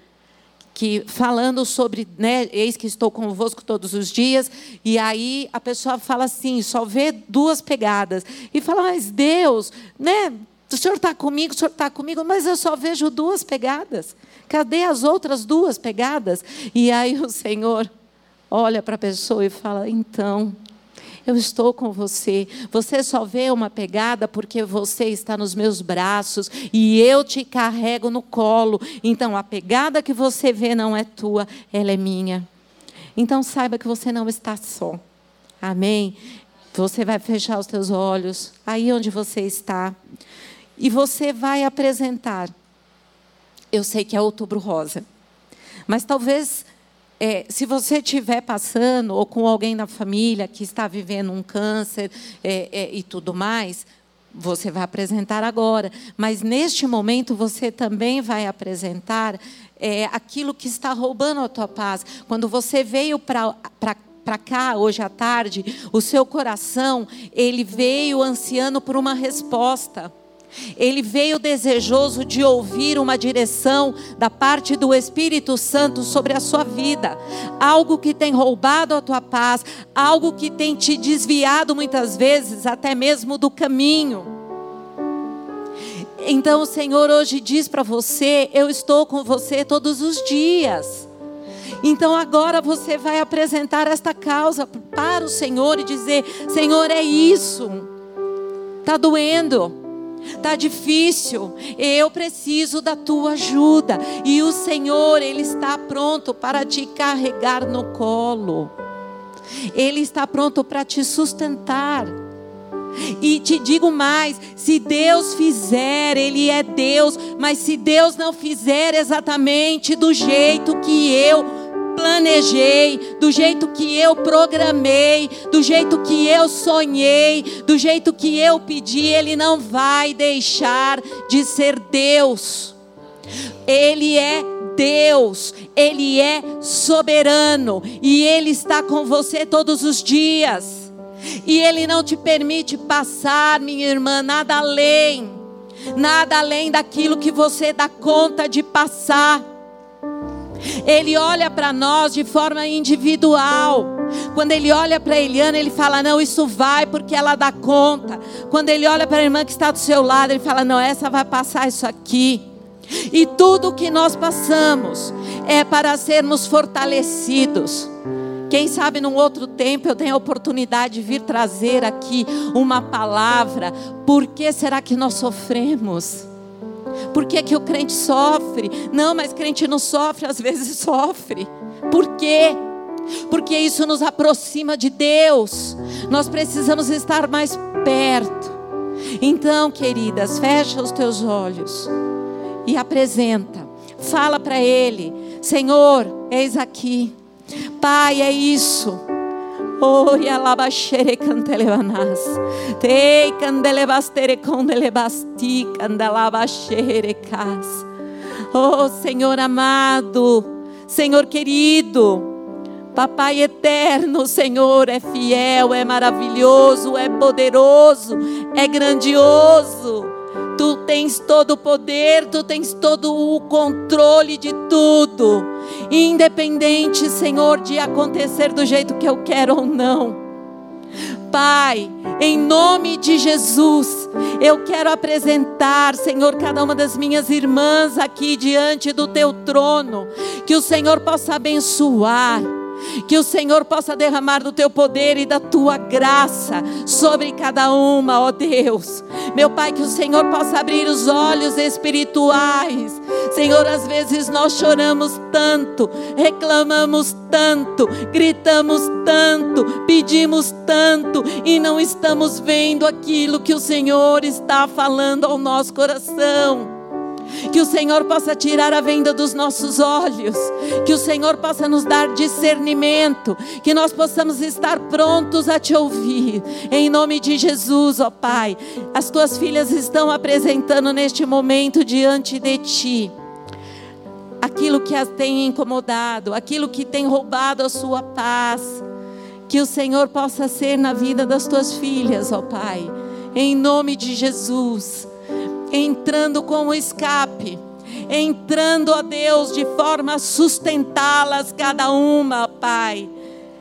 [SPEAKER 1] que falando sobre, né, eis que estou convosco todos os dias, e aí a pessoa fala assim, só vê duas pegadas, e fala, mas Deus, né, o senhor está comigo, o senhor está comigo, mas eu só vejo duas pegadas, cadê as outras duas pegadas? E aí o Senhor olha para a pessoa e fala, então, eu estou com você. Você só vê uma pegada porque você está nos meus braços e eu te carrego no colo. Então a pegada que você vê não é tua, ela é minha. Então saiba que você não está só. Amém? Você vai fechar os teus olhos aí onde você está e você vai apresentar. Eu sei que é outubro rosa, mas talvez é, se você estiver passando, ou com alguém na família que está vivendo um câncer é, é, e tudo mais, você vai apresentar agora. Mas neste momento você também vai apresentar é, aquilo que está roubando a tua paz. Quando você veio para para cá hoje à tarde, o seu coração, ele veio ansiando por uma resposta. Ele veio desejoso de ouvir uma direção da parte do Espírito Santo sobre a sua vida. Algo que tem roubado a tua paz, algo que tem te desviado muitas vezes até mesmo do caminho. Então o Senhor hoje diz para você: Eu estou com você todos os dias. Então agora você vai apresentar esta causa para o Senhor e dizer: Senhor, é isso. Está doendo, está difícil, eu preciso da tua ajuda. E o Senhor, Ele está pronto para te carregar no colo, Ele está pronto para te sustentar. E te digo mais: se Deus fizer, Ele é Deus, mas se Deus não fizer exatamente do jeito que eu planejei, do jeito que eu programei, do jeito que eu sonhei, do jeito que eu pedi, Ele não vai deixar de ser Deus. Ele é Deus, Ele é soberano e Ele está com você todos os dias. E Ele não te permite passar, minha irmã, nada além, nada além daquilo que você dá conta de passar. Ele olha para nós de forma individual. Quando ele olha para Eliana, ele fala: Não, isso vai porque ela dá conta. Quando ele olha para a irmã que está do seu lado, ele fala: Não, essa vai passar isso aqui. E tudo o que nós passamos é para sermos fortalecidos. Quem sabe num outro tempo eu tenho a oportunidade de vir trazer aqui uma palavra. Por que será que nós sofremos? Por que, que o crente sofre? Não, mas crente não sofre, às vezes *laughs* sofre. Por quê? Porque isso nos aproxima de Deus. Nós precisamos estar mais perto. Então, queridas, fecha os teus olhos e apresenta. Fala para Ele: Senhor, eis aqui. Pai, é isso. Oi, alabaxere cantelebanas. Te candelebastere condelebasti candalabaxere cas. Oh, Senhor amado, Senhor querido, Papai eterno, Senhor é fiel, é maravilhoso, é poderoso, é grandioso. Tu tens todo o poder, tu tens todo o controle de tudo, independente, Senhor, de acontecer do jeito que eu quero ou não. Pai, em nome de Jesus, eu quero apresentar, Senhor, cada uma das minhas irmãs aqui diante do teu trono, que o Senhor possa abençoar que o Senhor possa derramar do teu poder e da tua graça sobre cada uma, ó Deus. Meu Pai, que o Senhor possa abrir os olhos espirituais. Senhor, às vezes nós choramos tanto, reclamamos tanto, gritamos tanto, pedimos tanto e não estamos vendo aquilo que o Senhor está falando ao nosso coração. Que o Senhor possa tirar a venda dos nossos olhos. Que o Senhor possa nos dar discernimento. Que nós possamos estar prontos a te ouvir. Em nome de Jesus, ó Pai. As tuas filhas estão apresentando neste momento diante de ti aquilo que as tem incomodado, aquilo que tem roubado a sua paz. Que o Senhor possa ser na vida das tuas filhas, ó Pai. Em nome de Jesus entrando como escape, entrando, ó Deus, de forma a sustentá-las cada uma, Pai.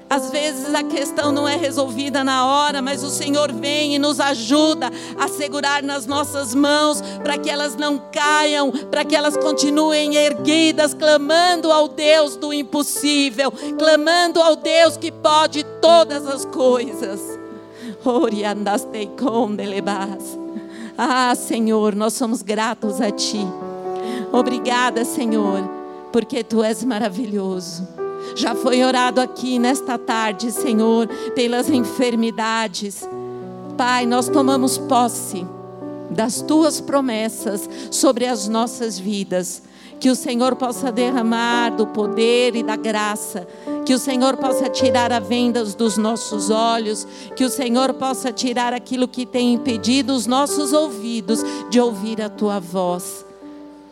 [SPEAKER 1] Às vezes a questão não é resolvida na hora, mas o Senhor vem e nos ajuda a segurar nas nossas mãos para que elas não caiam, para que elas continuem erguidas, clamando ao Deus do impossível, clamando ao Deus que pode todas as coisas. Oriandastei com delebas. Ah, Senhor, nós somos gratos a Ti. Obrigada, Senhor, porque Tu és maravilhoso. Já foi orado aqui nesta tarde, Senhor, pelas enfermidades. Pai, nós tomamos posse das tuas promessas sobre as nossas vidas. Que o Senhor possa derramar do poder e da graça. Que o Senhor possa tirar as vendas dos nossos olhos. Que o Senhor possa tirar aquilo que tem impedido os nossos ouvidos de ouvir a tua voz.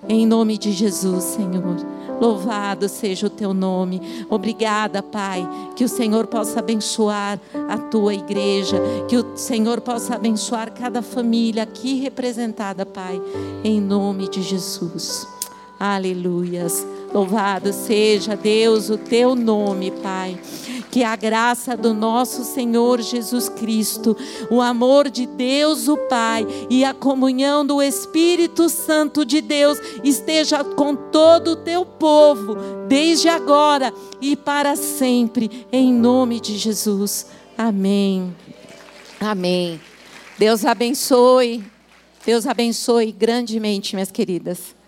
[SPEAKER 1] Em nome de Jesus, Senhor. Louvado seja o teu nome. Obrigada, Pai. Que o Senhor possa abençoar a tua igreja. Que o Senhor possa abençoar cada família aqui representada, Pai. Em nome de Jesus. Aleluias. Louvado seja, Deus, o teu nome, Pai. Que a graça do nosso Senhor Jesus Cristo, o amor de Deus, o Pai, e a comunhão do Espírito Santo de Deus esteja com todo o teu povo, desde agora e para sempre, em nome de Jesus. Amém. Amém. Deus abençoe. Deus abençoe grandemente, minhas queridas.